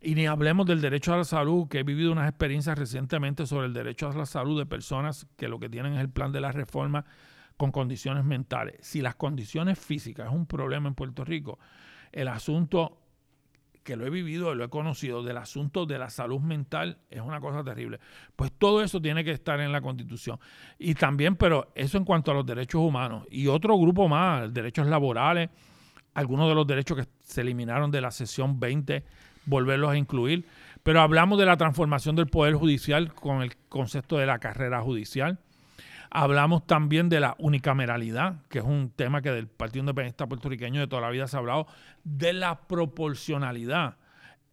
y ni hablemos del derecho a la salud, que he vivido unas experiencias recientemente sobre el derecho a la salud de personas que lo que tienen es el plan de la reforma con condiciones mentales. Si las condiciones físicas es un problema en Puerto Rico, el asunto que lo he vivido, lo he conocido, del asunto de la salud mental es una cosa terrible. Pues todo eso tiene que estar en la Constitución. Y también, pero eso en cuanto a los derechos humanos. Y otro grupo más, derechos laborales, algunos de los derechos que se eliminaron de la sesión 20 volverlos a incluir. Pero hablamos de la transformación del Poder Judicial con el concepto de la carrera judicial. Hablamos también de la unicameralidad, que es un tema que del Partido Independiente puertorriqueño de toda la vida se ha hablado, de la proporcionalidad.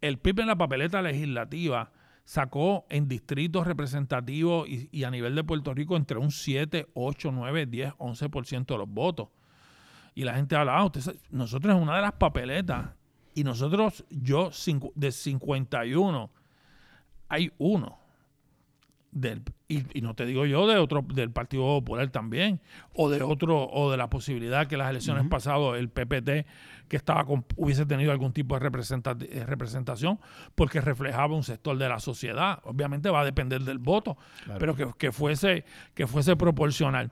El PIB en la papeleta legislativa sacó en distritos representativos y, a nivel de Puerto Rico entre un 7, 8, 9, 10, 11% de los votos. Y la gente habla, ah, nosotros es una de las papeletas y nosotros, yo, de 51, hay uno del, y, no te digo yo de otro del Partido Popular también o de otro o de la posibilidad que las elecciones pasadas el PPT que estaba hubiese tenido algún tipo de eh, representación porque reflejaba un sector de la sociedad. Obviamente va a depender del voto pero que, fuese que fuese proporcional.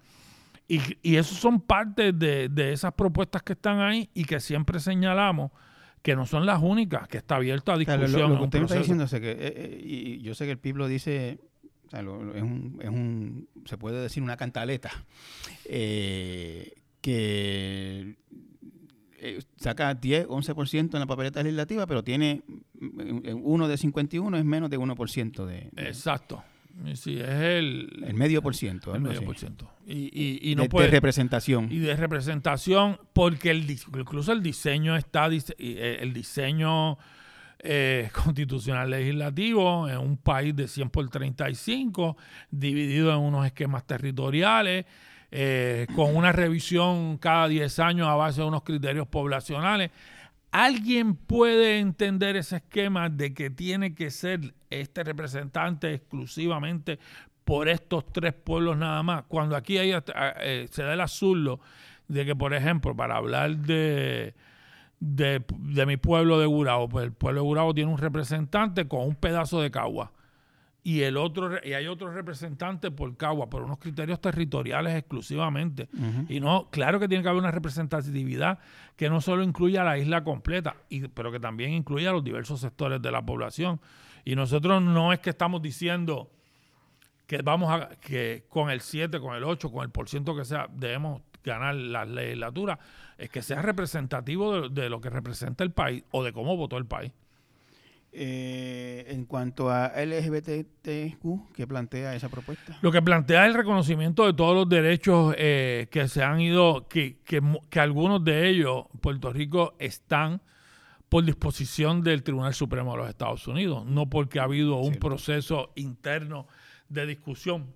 Y, y esos son parte de, de esas propuestas que están ahí y que siempre señalamos que no son las únicas, que está abierto a discusión. lo, que usted me está diciendo es que, eh, eh, y yo sé que el PIB dice, es, un, es un, se puede decir una cantaleta, eh, que saca 10, 11% en la papeleta legislativa, pero tiene uno de 51 es menos de 1% de, de... Exacto. Sí, es el... El medio por ciento. El medio por ciento. Y, y, no de, puede, representación. Y de representación, porque el, incluso el diseño está... Eh, el diseño eh, [LAUGHS] constitucional legislativo en un país de 100 por 35, dividido en unos esquemas territoriales, eh, con una revisión cada 10 años a base de unos criterios poblacionales. ¿Alguien puede entender ese esquema de que tiene que ser este representante exclusivamente por estos tres pueblos nada más? Cuando aquí eh, se da el azul de que, por ejemplo, para hablar de, de, mi pueblo de Gurabo, pues el pueblo de Gurabo tiene un representante con un pedazo de cagua y el otro y hay otro representante por Cagua por unos criterios territoriales exclusivamente. Y no claro que tiene que haber una representatividad que no solo incluya la isla completa y, pero que también incluya los diversos sectores de la población. Y nosotros no es que estamos diciendo que vamos a que con el 7 con el 8 con el por ciento que sea debemos ganar la legislatura. Es que sea representativo de lo que representa el país o de cómo votó el país eh, en cuanto a LGBTQ, ¿qué plantea esa propuesta? Lo que plantea es el reconocimiento de todos los derechos eh, que se han ido, que, que, algunos de ellos, Puerto Rico, están por disposición del Tribunal Supremo de los Estados Unidos, no porque ha habido un proceso interno de discusión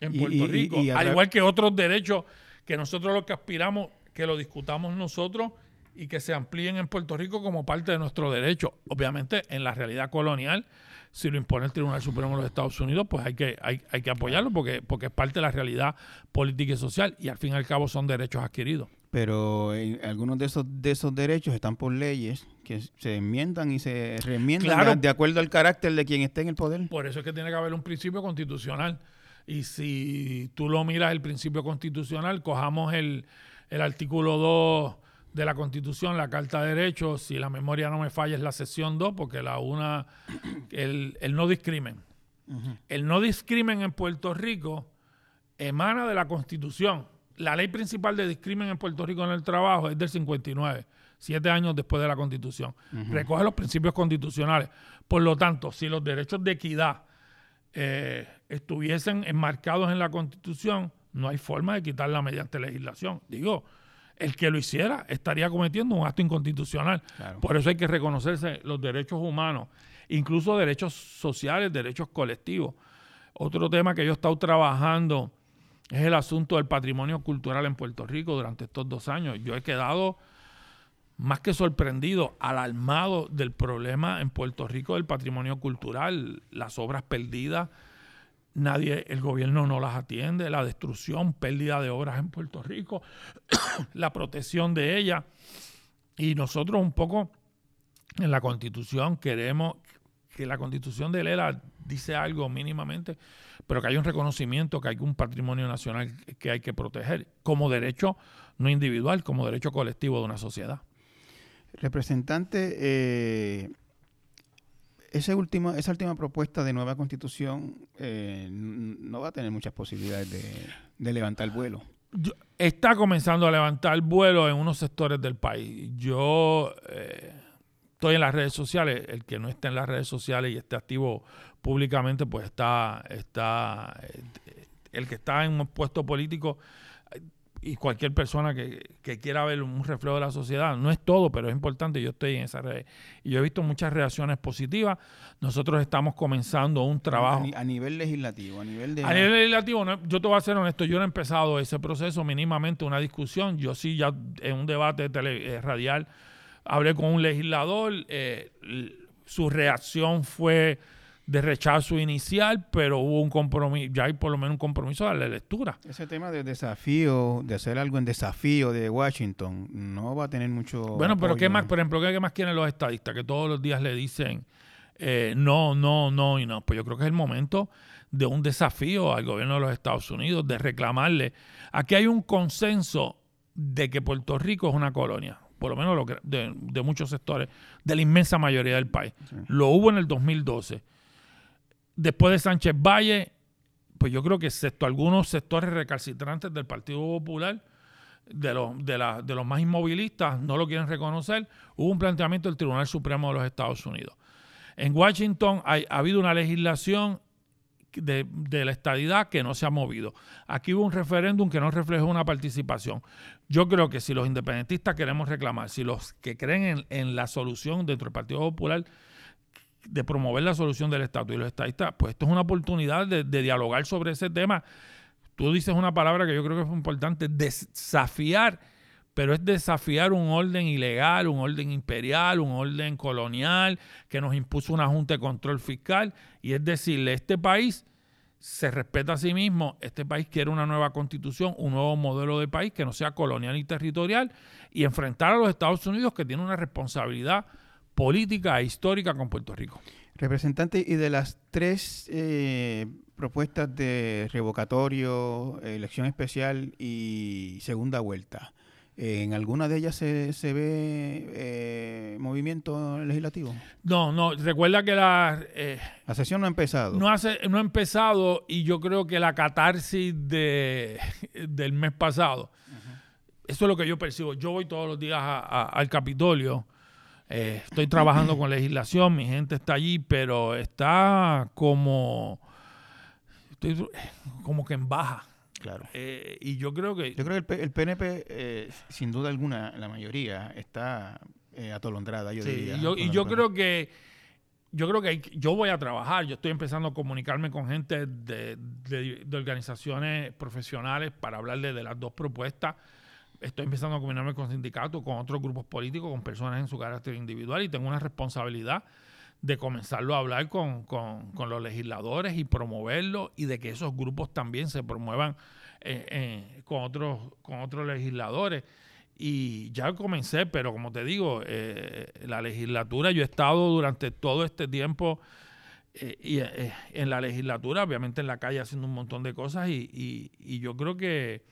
en Puerto Rico, al igual que otros derechos que nosotros lo que aspiramos que lo discutamos nosotros y que se amplíen en Puerto Rico como parte de nuestro derecho. Obviamente, en la realidad colonial, si lo impone el Tribunal Supremo de los Estados Unidos, pues hay que, hay, hay que apoyarlo porque, porque es parte de la realidad política y social y al fin y al cabo son derechos adquiridos. Pero algunos de esos, de esos derechos están por leyes que se enmiendan y se reenmiendan de, acuerdo al carácter de quien esté en el poder. Por eso es que tiene que haber un principio constitucional. Y si tú lo miras el principio constitucional, cojamos el, el artículo 2 de la Constitución, la Carta de Derechos, si la memoria no me falla, es la sesión 2, porque la una, el, no discrimen. El no discrimen en Puerto Rico emana de la Constitución. La ley principal de discrimen en Puerto Rico en el trabajo es del 59, siete años después de la Constitución. Recoge los principios constitucionales. Por lo tanto, si los derechos de equidad eh, estuviesen enmarcados en la Constitución, no hay forma de quitarla mediante legislación. Digo, el que lo hiciera estaría cometiendo un acto inconstitucional. Por eso hay que reconocerse los derechos humanos, incluso derechos sociales, derechos colectivos. Otro tema que yo he estado trabajando es el asunto del patrimonio cultural en Puerto Rico durante estos dos años. Yo he quedado más que sorprendido, alarmado del problema en Puerto Rico del patrimonio cultural, las obras perdidas nadie, el gobierno no las atiende, la destrucción, pérdida de obras en Puerto Rico, [COUGHS] la protección de ellas. Y nosotros un poco en la constitución queremos que la constitución de Lela dice algo mínimamente, pero que hay un reconocimiento, que hay un patrimonio nacional que hay que proteger como derecho no individual, como derecho colectivo de una sociedad. Representante, eh, esa última, esa última propuesta de nueva constitución eh, no va a tener muchas posibilidades de, levantar vuelo. está comenzando a levantar vuelo en unos sectores del país. Yo eh, estoy en las redes sociales, el que no esté en las redes sociales y esté activo públicamente, pues está, está eh, el que está en un puesto político y cualquier persona que, quiera ver un reflejo de la sociedad. No es todo, pero es importante. Yo estoy en esa red y yo he visto muchas reacciones positivas. Nosotros estamos comenzando un trabajo. A, nivel legislativo, a nivel de. A nivel legislativo, yo te voy a ser honesto, yo no he empezado ese proceso mínimamente, una discusión. Yo sí, ya en un debate tele, eh, radial, hablé con un legislador. Eh, su reacción fue de rechazo inicial, pero hubo un compromiso, ya hay por lo menos un compromiso de la lectura. Ese tema de desafío, de hacer algo en desafío de Washington, no va a tener mucho. Bueno, pero ¿qué más, por ejemplo, qué más quieren los estadistas? Que todos los días le dicen eh, no, no, no y no. Pues yo creo que es el momento de un desafío al gobierno de los Estados Unidos, de reclamarle. Aquí hay un consenso de que Puerto Rico es una colonia, por lo menos de, de muchos sectores, de la inmensa mayoría del país. Lo hubo en el 2012 después de Sánchez Valle, pues yo creo que excepto algunos sectores recalcitrantes del Partido Popular, de los, más inmovilistas, no lo quieren reconocer, hubo un planteamiento del Tribunal Supremo de los Estados Unidos. En Washington ha habido una legislación de, la estadidad que no se ha movido. Aquí hubo un referéndum que no reflejó una participación. Yo creo que si los independentistas queremos reclamar, si los que creen en, en la solución dentro del Partido Popular de promover la solución del estatus y los estadistas, pues esto es una oportunidad de, dialogar sobre ese tema. Tú dices una palabra que yo creo que es importante, desafiar, pero es desafiar un orden ilegal, un orden imperial, un orden colonial que nos impuso una Junta de Control Fiscal y es decirle, este país se respeta a sí mismo, este país quiere una nueva constitución, un nuevo modelo de país que no sea colonial y territorial y enfrentar a los Estados Unidos que tienen una responsabilidad política e histórica con Puerto Rico. Representante, y de las tres eh, propuestas de revocatorio, elección especial y segunda vuelta, ¿en alguna de ellas se, se ve eh, movimiento legislativo? No, no, recuerda que la... Eh, la sesión no ha empezado. No, hace, no ha empezado y yo creo que la catarsis de, del mes pasado, eso es lo que yo percibo. Yo voy todos los días al Capitolio eh, estoy trabajando con legislación, mi gente está allí, pero está como, estoy como que en baja. Claro. Eh, y yo creo que... Yo creo que el, PNP, eh, sin duda alguna, la mayoría está atolondrada, yo diría. y yo creo que yo creo que yo voy a trabajar, yo estoy empezando a comunicarme con gente de, de organizaciones profesionales para hablarle de las dos propuestas estoy empezando a combinarme con sindicatos, con otros grupos políticos, con personas en su carácter individual y tengo una responsabilidad de comenzarlo a hablar con, los legisladores y promoverlo y de que esos grupos también se promuevan eh, eh, con, otros, con otros legisladores. Y ya comencé, pero como te digo, eh, la legislatura, yo he estado durante todo este tiempo y, en la legislatura, obviamente en la calle haciendo un montón de cosas y yo creo que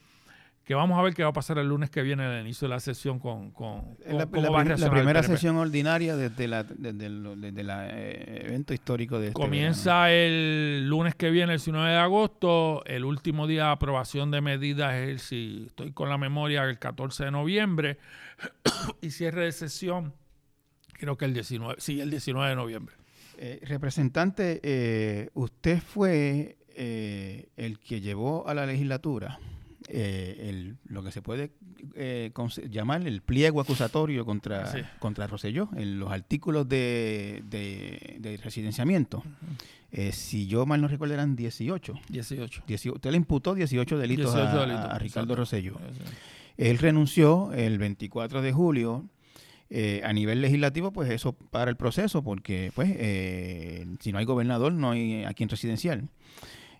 que vamos a ver qué va a pasar el lunes que viene al inicio de la sesión con, con, la, primera sesión ordinaria desde la desde el, eh, evento histórico de este comienza el lunes que viene el 19 de agosto. El último día de aprobación de medidas es el si estoy con la memoria el 14 de noviembre. [COUGHS] Y cierre de sesión creo que el 19 sí el 19 de noviembre. Eh, representante eh, usted fue el que llevó a la legislatura eh, el, lo que se puede eh, llamar el pliego acusatorio contra, contra Roselló en los artículos de, de, residenciamiento. Eh, si yo mal no recuerdo, eran 18. 18. usted le imputó 18 delitos, a, Ricardo Rosselló. Él renunció el 24 de julio. a nivel legislativo, pues eso para el proceso, porque pues si no hay gobernador, no hay a quien residencial.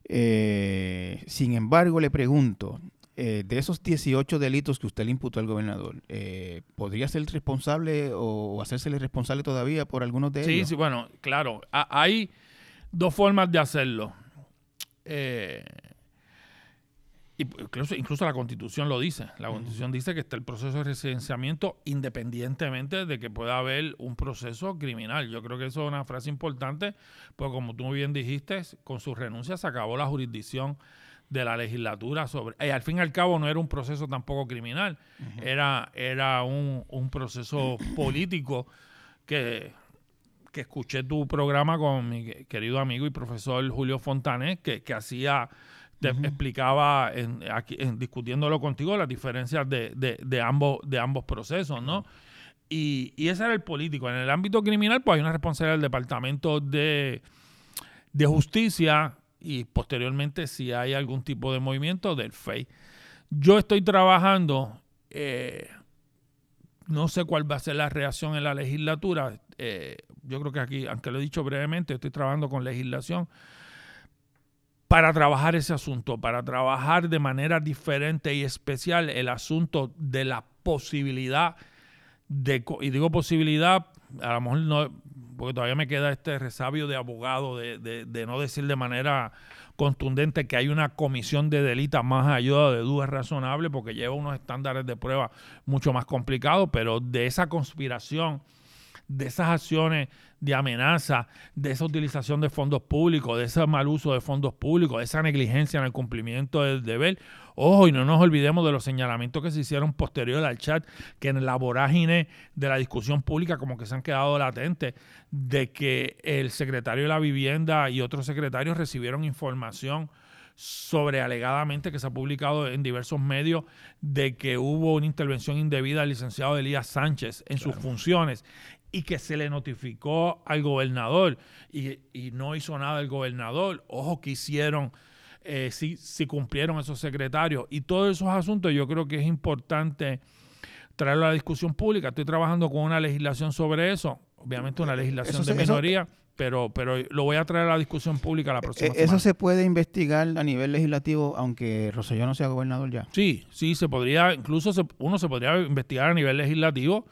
sin embargo, le pregunto, eh, de esos 18 delitos que usted le imputó al gobernador, eh, ¿podría ser responsable o hacérsele responsable todavía por algunos de ellos? Sí, sí, bueno, claro. hay dos formas de hacerlo. Eh, incluso, incluso, la constitución lo dice. La constitución dice que está el proceso de residenciamiento independientemente de que pueda haber un proceso criminal. Yo creo que eso es una frase importante, porque como tú muy bien dijiste, con su renuncia se acabó la jurisdicción de la legislatura sobre... Y al fin y al cabo no era un proceso tampoco criminal, era, era un, un proceso [CLEARS THROAT] político que, que, escuché tu programa con mi querido amigo y profesor Julio Fontanet, que, que hacía... Te explicaba en, aquí, en, discutiéndolo contigo las diferencias de, de, de, ambos, de ambos procesos, ¿no? Y, y, ese era el político. En el ámbito criminal, pues hay una responsabilidad del Departamento de, de Justicia y posteriormente si hay algún tipo de movimiento del FEI. Yo estoy trabajando, eh, no sé cuál va a ser la reacción en la legislatura. Eh, yo creo que aquí, aunque lo he dicho brevemente, estoy trabajando con legislación para trabajar ese asunto, para trabajar de manera diferente y especial el asunto de la posibilidad de, y digo posibilidad, a lo mejor no, porque todavía me queda este resabio de abogado de, de, no decir de manera contundente que hay una comisión de delitos más ayuda de dudas razonables porque lleva unos estándares de prueba mucho más complicados, pero de esa conspiración, de esas acciones de amenaza, de esa utilización de fondos públicos, de ese mal uso de fondos públicos, de esa negligencia en el cumplimiento del deber. Ojo, y no nos olvidemos de los señalamientos que se hicieron posterior al chat, que en la vorágine de la discusión pública como que se han quedado latentes, de que el secretario de la vivienda y otros secretarios recibieron información sobre alegadamente que se ha publicado en diversos medios de que hubo una intervención indebida del licenciado Elías Sánchez en sus funciones y que se le notificó al gobernador y, no hizo nada el gobernador. Ojo que hicieron, eh, si, si cumplieron esos secretarios. Y todos esos asuntos yo creo que es importante traerlo a la discusión pública. Estoy trabajando con una legislación sobre eso, obviamente una legislación de minoría. pero, pero lo voy a traer a la discusión pública la próxima ¿Eso se puede investigar a nivel legislativo aunque Roselló no sea gobernador ya? Sí, sí, se podría, incluso uno se podría investigar a nivel legislativo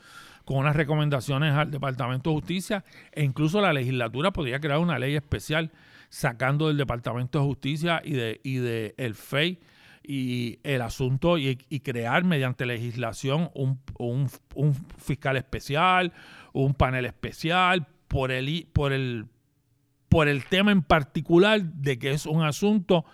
con unas recomendaciones al Departamento de Justicia e incluso la legislatura podría crear una ley especial sacando del Departamento de Justicia y de, y de el FEI y el asunto y, crear mediante legislación un, un, fiscal especial, un panel especial por el, por el por el tema en particular de que es un asunto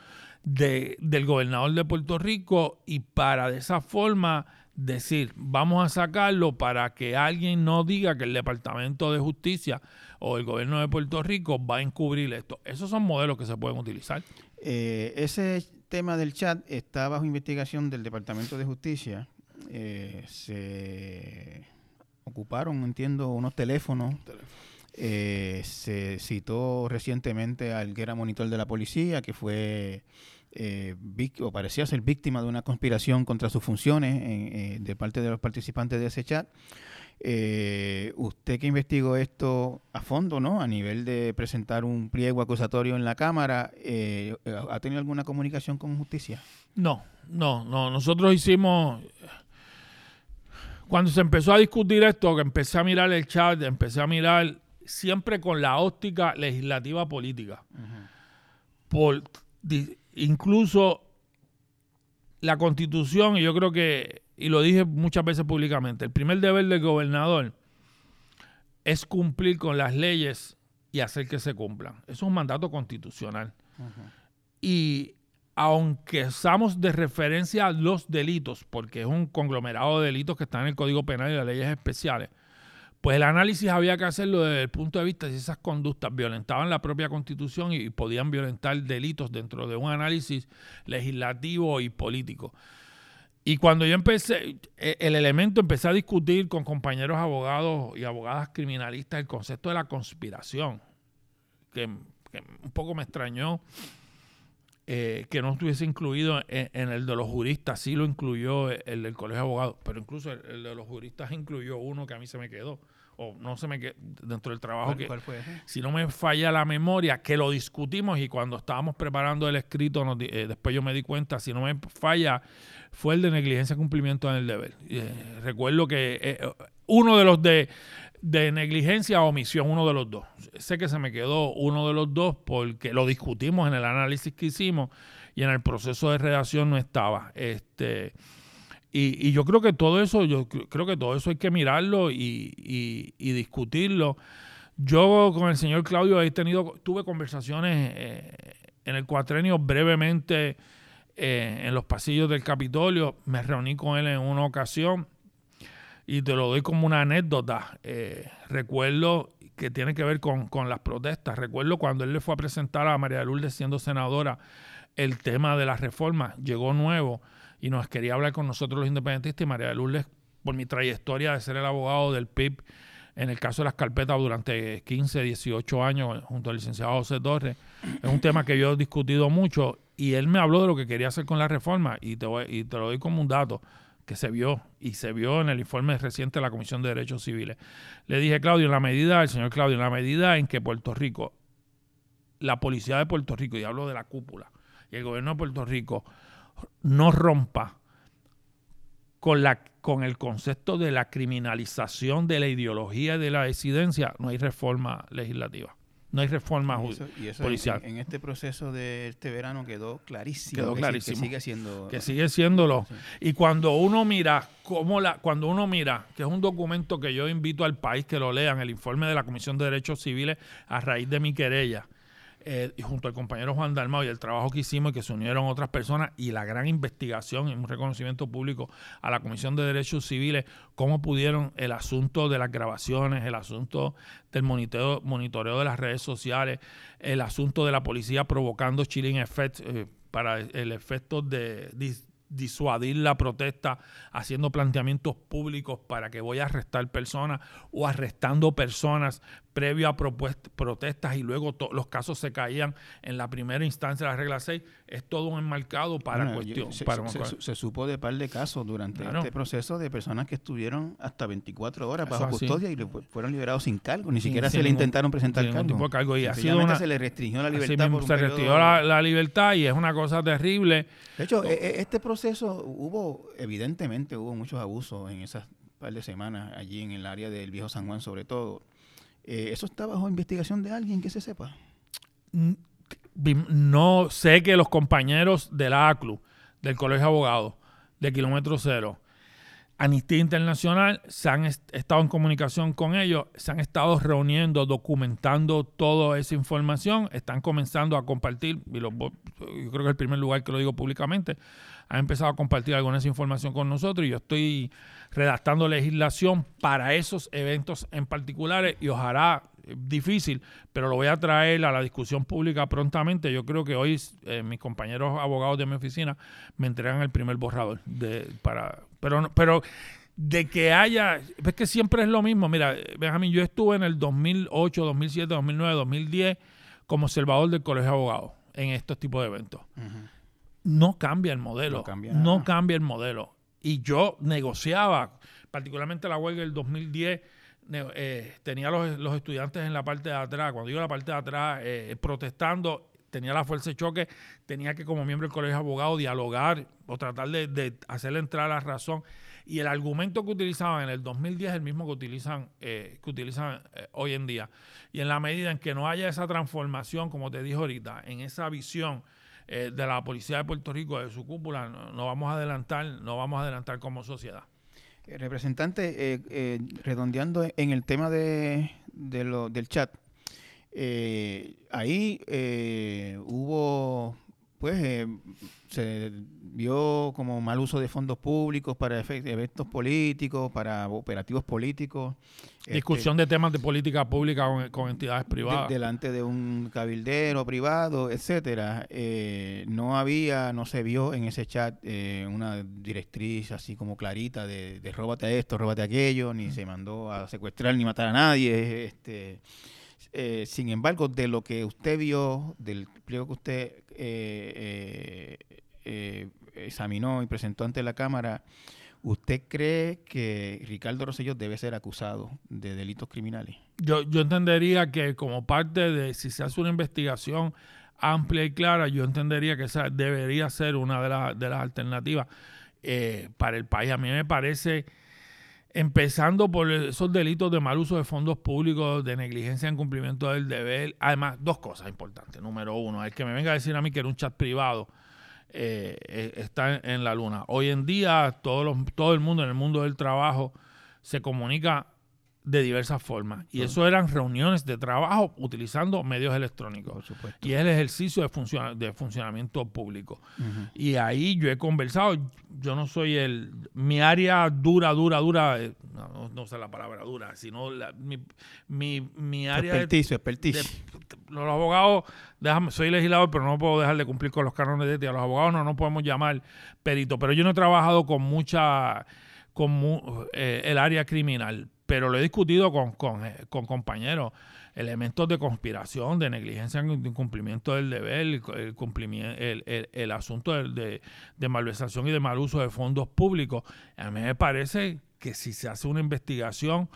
de, del gobernador de Puerto Rico y para de esa forma decir, vamos a sacarlo para que alguien no diga que el Departamento de Justicia o el gobierno de Puerto Rico va a encubrir esto. Esos son modelos que se pueden utilizar. Eh, ese tema del chat está bajo investigación del Departamento de Justicia. Eh, se ocuparon, entiendo, unos teléfonos. Eh, se citó recientemente al que era monitor de la policía, que fue eh, o parecía ser víctima de una conspiración contra sus funciones eh, de parte de los participantes de ese chat. Eh, usted que investigó esto a fondo, ¿no? A nivel de presentar un pliego acusatorio en la Cámara, eh, ¿ha tenido alguna comunicación con justicia? No, no, no. Nosotros hicimos... Cuando se empezó a discutir esto, que empecé a mirar el chat, empecé a mirar siempre con la óptica legislativa política. Por incluso la constitución, y yo creo que, y lo dije muchas veces públicamente, el primer deber del gobernador es cumplir con las leyes y hacer que se cumplan. Eso es un mandato constitucional. Y aunque usamos de referencia a los delitos, porque es un conglomerado de delitos que están en el Código Penal y las leyes especiales, pues el análisis había que hacerlo desde el punto de vista de si esas conductas violentaban la propia constitución y, podían violentar delitos dentro de un análisis legislativo y político. Y cuando yo empecé, e, el elemento, empecé a discutir con compañeros abogados y abogadas criminalistas el concepto de la conspiración, que, un poco me extrañó eh, que no estuviese incluido en, el de los juristas, sí lo incluyó el del Colegio de Abogados, pero incluso el, de los juristas incluyó uno que a mí se me quedó, o no se me quedó dentro del trabajo que, si no me falla la memoria, que lo discutimos y cuando estábamos preparando el escrito, eh, después yo me di cuenta, si no me falla, fue el de negligencia cumplimiento en el deber. Eh, recuerdo que eh, uno de los de, de negligencia o omisión, uno de los dos. Sé que se me quedó uno de los dos porque lo discutimos en el análisis que hicimos y en el proceso de redacción no estaba. Este, y, yo creo que todo eso, yo creo que todo eso hay que mirarlo y, discutirlo. Yo con el señor Claudio he tenido, tuve conversaciones eh, en el cuatrenio brevemente eh, en los pasillos del Capitolio. Me reuní con él en una ocasión y te lo doy como una anécdota. Eh, recuerdo que tiene que ver con, con, las protestas. Recuerdo cuando él le fue a presentar a María Lourdes siendo senadora el tema de la reforma. Llegó nuevo y nos quería hablar con nosotros los independentistas y María Lourdes, por mi trayectoria de ser el abogado del PIB en el caso de las carpetas durante 15, 18 años junto al licenciado José Torres, es un tema que yo he discutido mucho y él me habló de lo que quería hacer con la reforma y te, y te lo doy como un dato. que se vio y se vio en el informe reciente de la Comisión de Derechos Civiles. Le dije, Claudio, en la medida, el señor Claudio, en la medida en que Puerto Rico, la policía de Puerto Rico, y hablo de la cúpula, y el gobierno de Puerto Rico no rompa con, la, con el concepto de la criminalización de la ideología de la disidencia, no hay reforma legislativa. No hay reforma policial. En, este proceso de este verano quedó clarísimo. Quedó clarísimo. Que, sigue siendo. Que sigue siéndolo. Y cuando uno mira cómo la, cuando uno mira, que es un documento que yo invito al país que lo lean, el informe de la Comisión de Derechos Civiles a raíz de mi querella, eh, y junto al compañero Juan Dalmao y el trabajo que hicimos y que se unieron otras personas y la gran investigación y un reconocimiento público a la Comisión de Derechos Civiles, cómo pudieron el asunto de las grabaciones, el asunto del monitoreo, monitoreo de las redes sociales, el asunto de la policía provocando chilling effect eh, para el efecto de disuadir la protesta haciendo planteamientos públicos para que voy a arrestar personas o arrestando personas previo a protestas y luego los casos se caían en la primera instancia de la regla 6, es todo un enmarcado para cuestión. se, supo de par de casos durante este proceso de personas que estuvieron hasta 24 horas bajo custodia y fueron liberados sin cargo, ni siquiera se le intentaron presentar cargo. Y se le restringió la libertad. se restringió la, libertad y es una cosa terrible. De hecho, e, e, este proceso hubo, evidentemente hubo muchos abusos en esas par de semanas allí en el área del viejo San Juan sobre todo eh, ¿Eso está bajo investigación de alguien que se sepa? No sé que los compañeros de la ACLU, del Colegio de Abogados, de Kilómetro Cero, Amnistía Internacional, se han estado en comunicación con ellos, se han estado reuniendo, documentando toda esa información, están comenzando a compartir, y yo creo que es el primer lugar que lo digo públicamente, han empezado a compartir alguna esa información con nosotros y yo estoy redactando legislación para esos eventos en particulares y ojalá eh, difícil, pero lo voy a traer a la discusión pública prontamente. Yo creo que hoy eh, mis compañeros abogados de mi oficina me entregan el primer borrador de para pero pero de que haya, es que siempre es lo mismo. Mira, Benjamín, yo estuve en el 2008, 2007, 2009, 2010 como observador del Colegio de Abogados en estos tipos de eventos. No cambia el modelo. no cambia el modelo y yo negociaba, particularmente la huelga del 2010, eh, tenía los, los, estudiantes en la parte de atrás, cuando digo la parte de atrás, eh, protestando, tenía la fuerza de choque, tenía que como miembro del colegio de abogados dialogar o tratar de, de hacerle entrar a la razón. Y el argumento que utilizaban en el 2010 es el mismo que utilizan, eh, que utilizan hoy en día. Y en la medida en que no haya esa transformación, como te dije ahorita, en esa visión eh, de la Policía de Puerto Rico, de su cúpula, no, vamos a adelantar, no vamos a adelantar como sociedad. Eh, representante, eh, redondeando en el tema de, lo, del chat, ahí hubo pues eh, se vio como mal uso de fondos públicos para eventos políticos, para operativos políticos. Discusión este, de temas de política pública con, entidades privadas. delante de un cabildero privado, etcétera. Eh, no había, no se vio en ese chat eh, una directriz así como clarita de, de róbate esto, róbate aquello, ni se mandó a secuestrar ni matar a nadie. Este, eh, sin embargo, de lo que usted vio, del pliego que usted eh, eh, examinó y presentó ante la Cámara, ¿usted cree que Ricardo Rosselló debe ser acusado de delitos criminales? Yo, yo entendería que como parte de, si se hace una investigación amplia y clara, yo entendería que esa debería ser una de, de las alternativas para el país. A mí me parece empezando por esos delitos de mal uso de fondos públicos, de negligencia en cumplimiento del deber. Además, dos cosas importantes. Número uno, el que me venga a decir a mí que era un chat privado eh, eh, está en, la luna. Hoy en día, todo, todo el mundo en el mundo del trabajo se comunica de diversas formas. Y eso eran reuniones de trabajo utilizando medios electrónicos. Y es el ejercicio de, de funcionamiento público. Y ahí yo he conversado, yo no soy el... Mi área dura, dura, dura, eh, no, no, sé la palabra dura, sino mi, mi, mi, área... Experticio, experticio. los abogados, déjame, soy legislador, pero no puedo dejar de cumplir con los cánones de ética. Los abogados no nos podemos llamar perito, pero yo no he trabajado con mucha... con eh, el área criminal pero lo he discutido con, con, eh, con compañeros, elementos de conspiración, de negligencia en incumplimiento del deber, el, el, el, asunto de, de, malversación y de mal uso de fondos públicos. A mí me parece que si se hace una investigación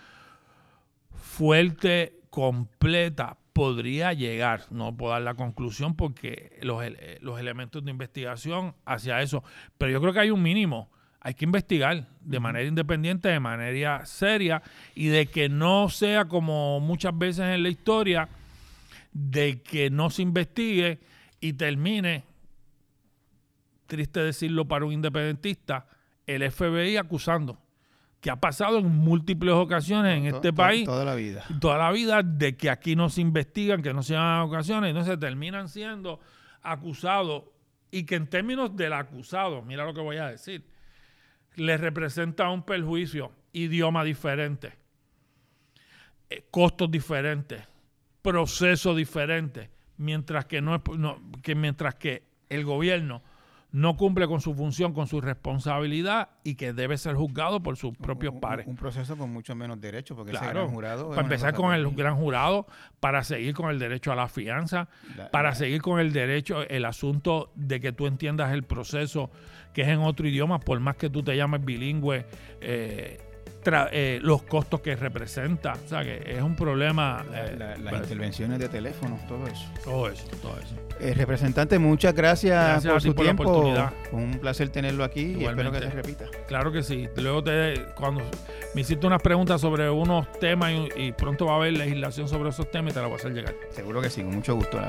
fuerte, completa, podría llegar, no puedo dar la conclusión porque los, los elementos de investigación hacia eso, pero yo creo que hay un mínimo hay que investigar de manera independiente, de manera seria y de que no sea como muchas veces en la historia, de que no se investigue y termine, triste decirlo para un independentista, el FBI acusando, que ha pasado en múltiples ocasiones en este país. Toda la vida. Toda la vida de que aquí no se investigan, que no se llaman ocasiones, entonces terminan siendo acusados y que en términos del acusado, mira lo que voy a decir, le representa un perjuicio, idioma diferente, eh, costos diferentes, proceso diferente, mientras que no, que mientras que el gobierno no cumple con su función, con su responsabilidad y que debe ser juzgado por sus propios pares. Un, proceso con mucho menos derechos, porque ese gran jurado. Para empezar con el gran jurado, para seguir con el derecho a la fianza, para seguir con el derecho, el asunto de que tú entiendas el proceso que es en otro idioma, por más que tú te llames bilingüe. Eh, eh, los costos que representa. O sea, que es un problema. Eh, las intervenciones de teléfono, todo eso. Todo eso, todo eso. Eh, representante, muchas gracias, por su tiempo. Un placer tenerlo aquí y espero que se repita. Claro que sí. Luego, te, cuando me hiciste unas preguntas sobre unos temas y, pronto va a haber legislación sobre esos temas, te la voy a hacer llegar. Seguro que sí, con mucho gusto, la.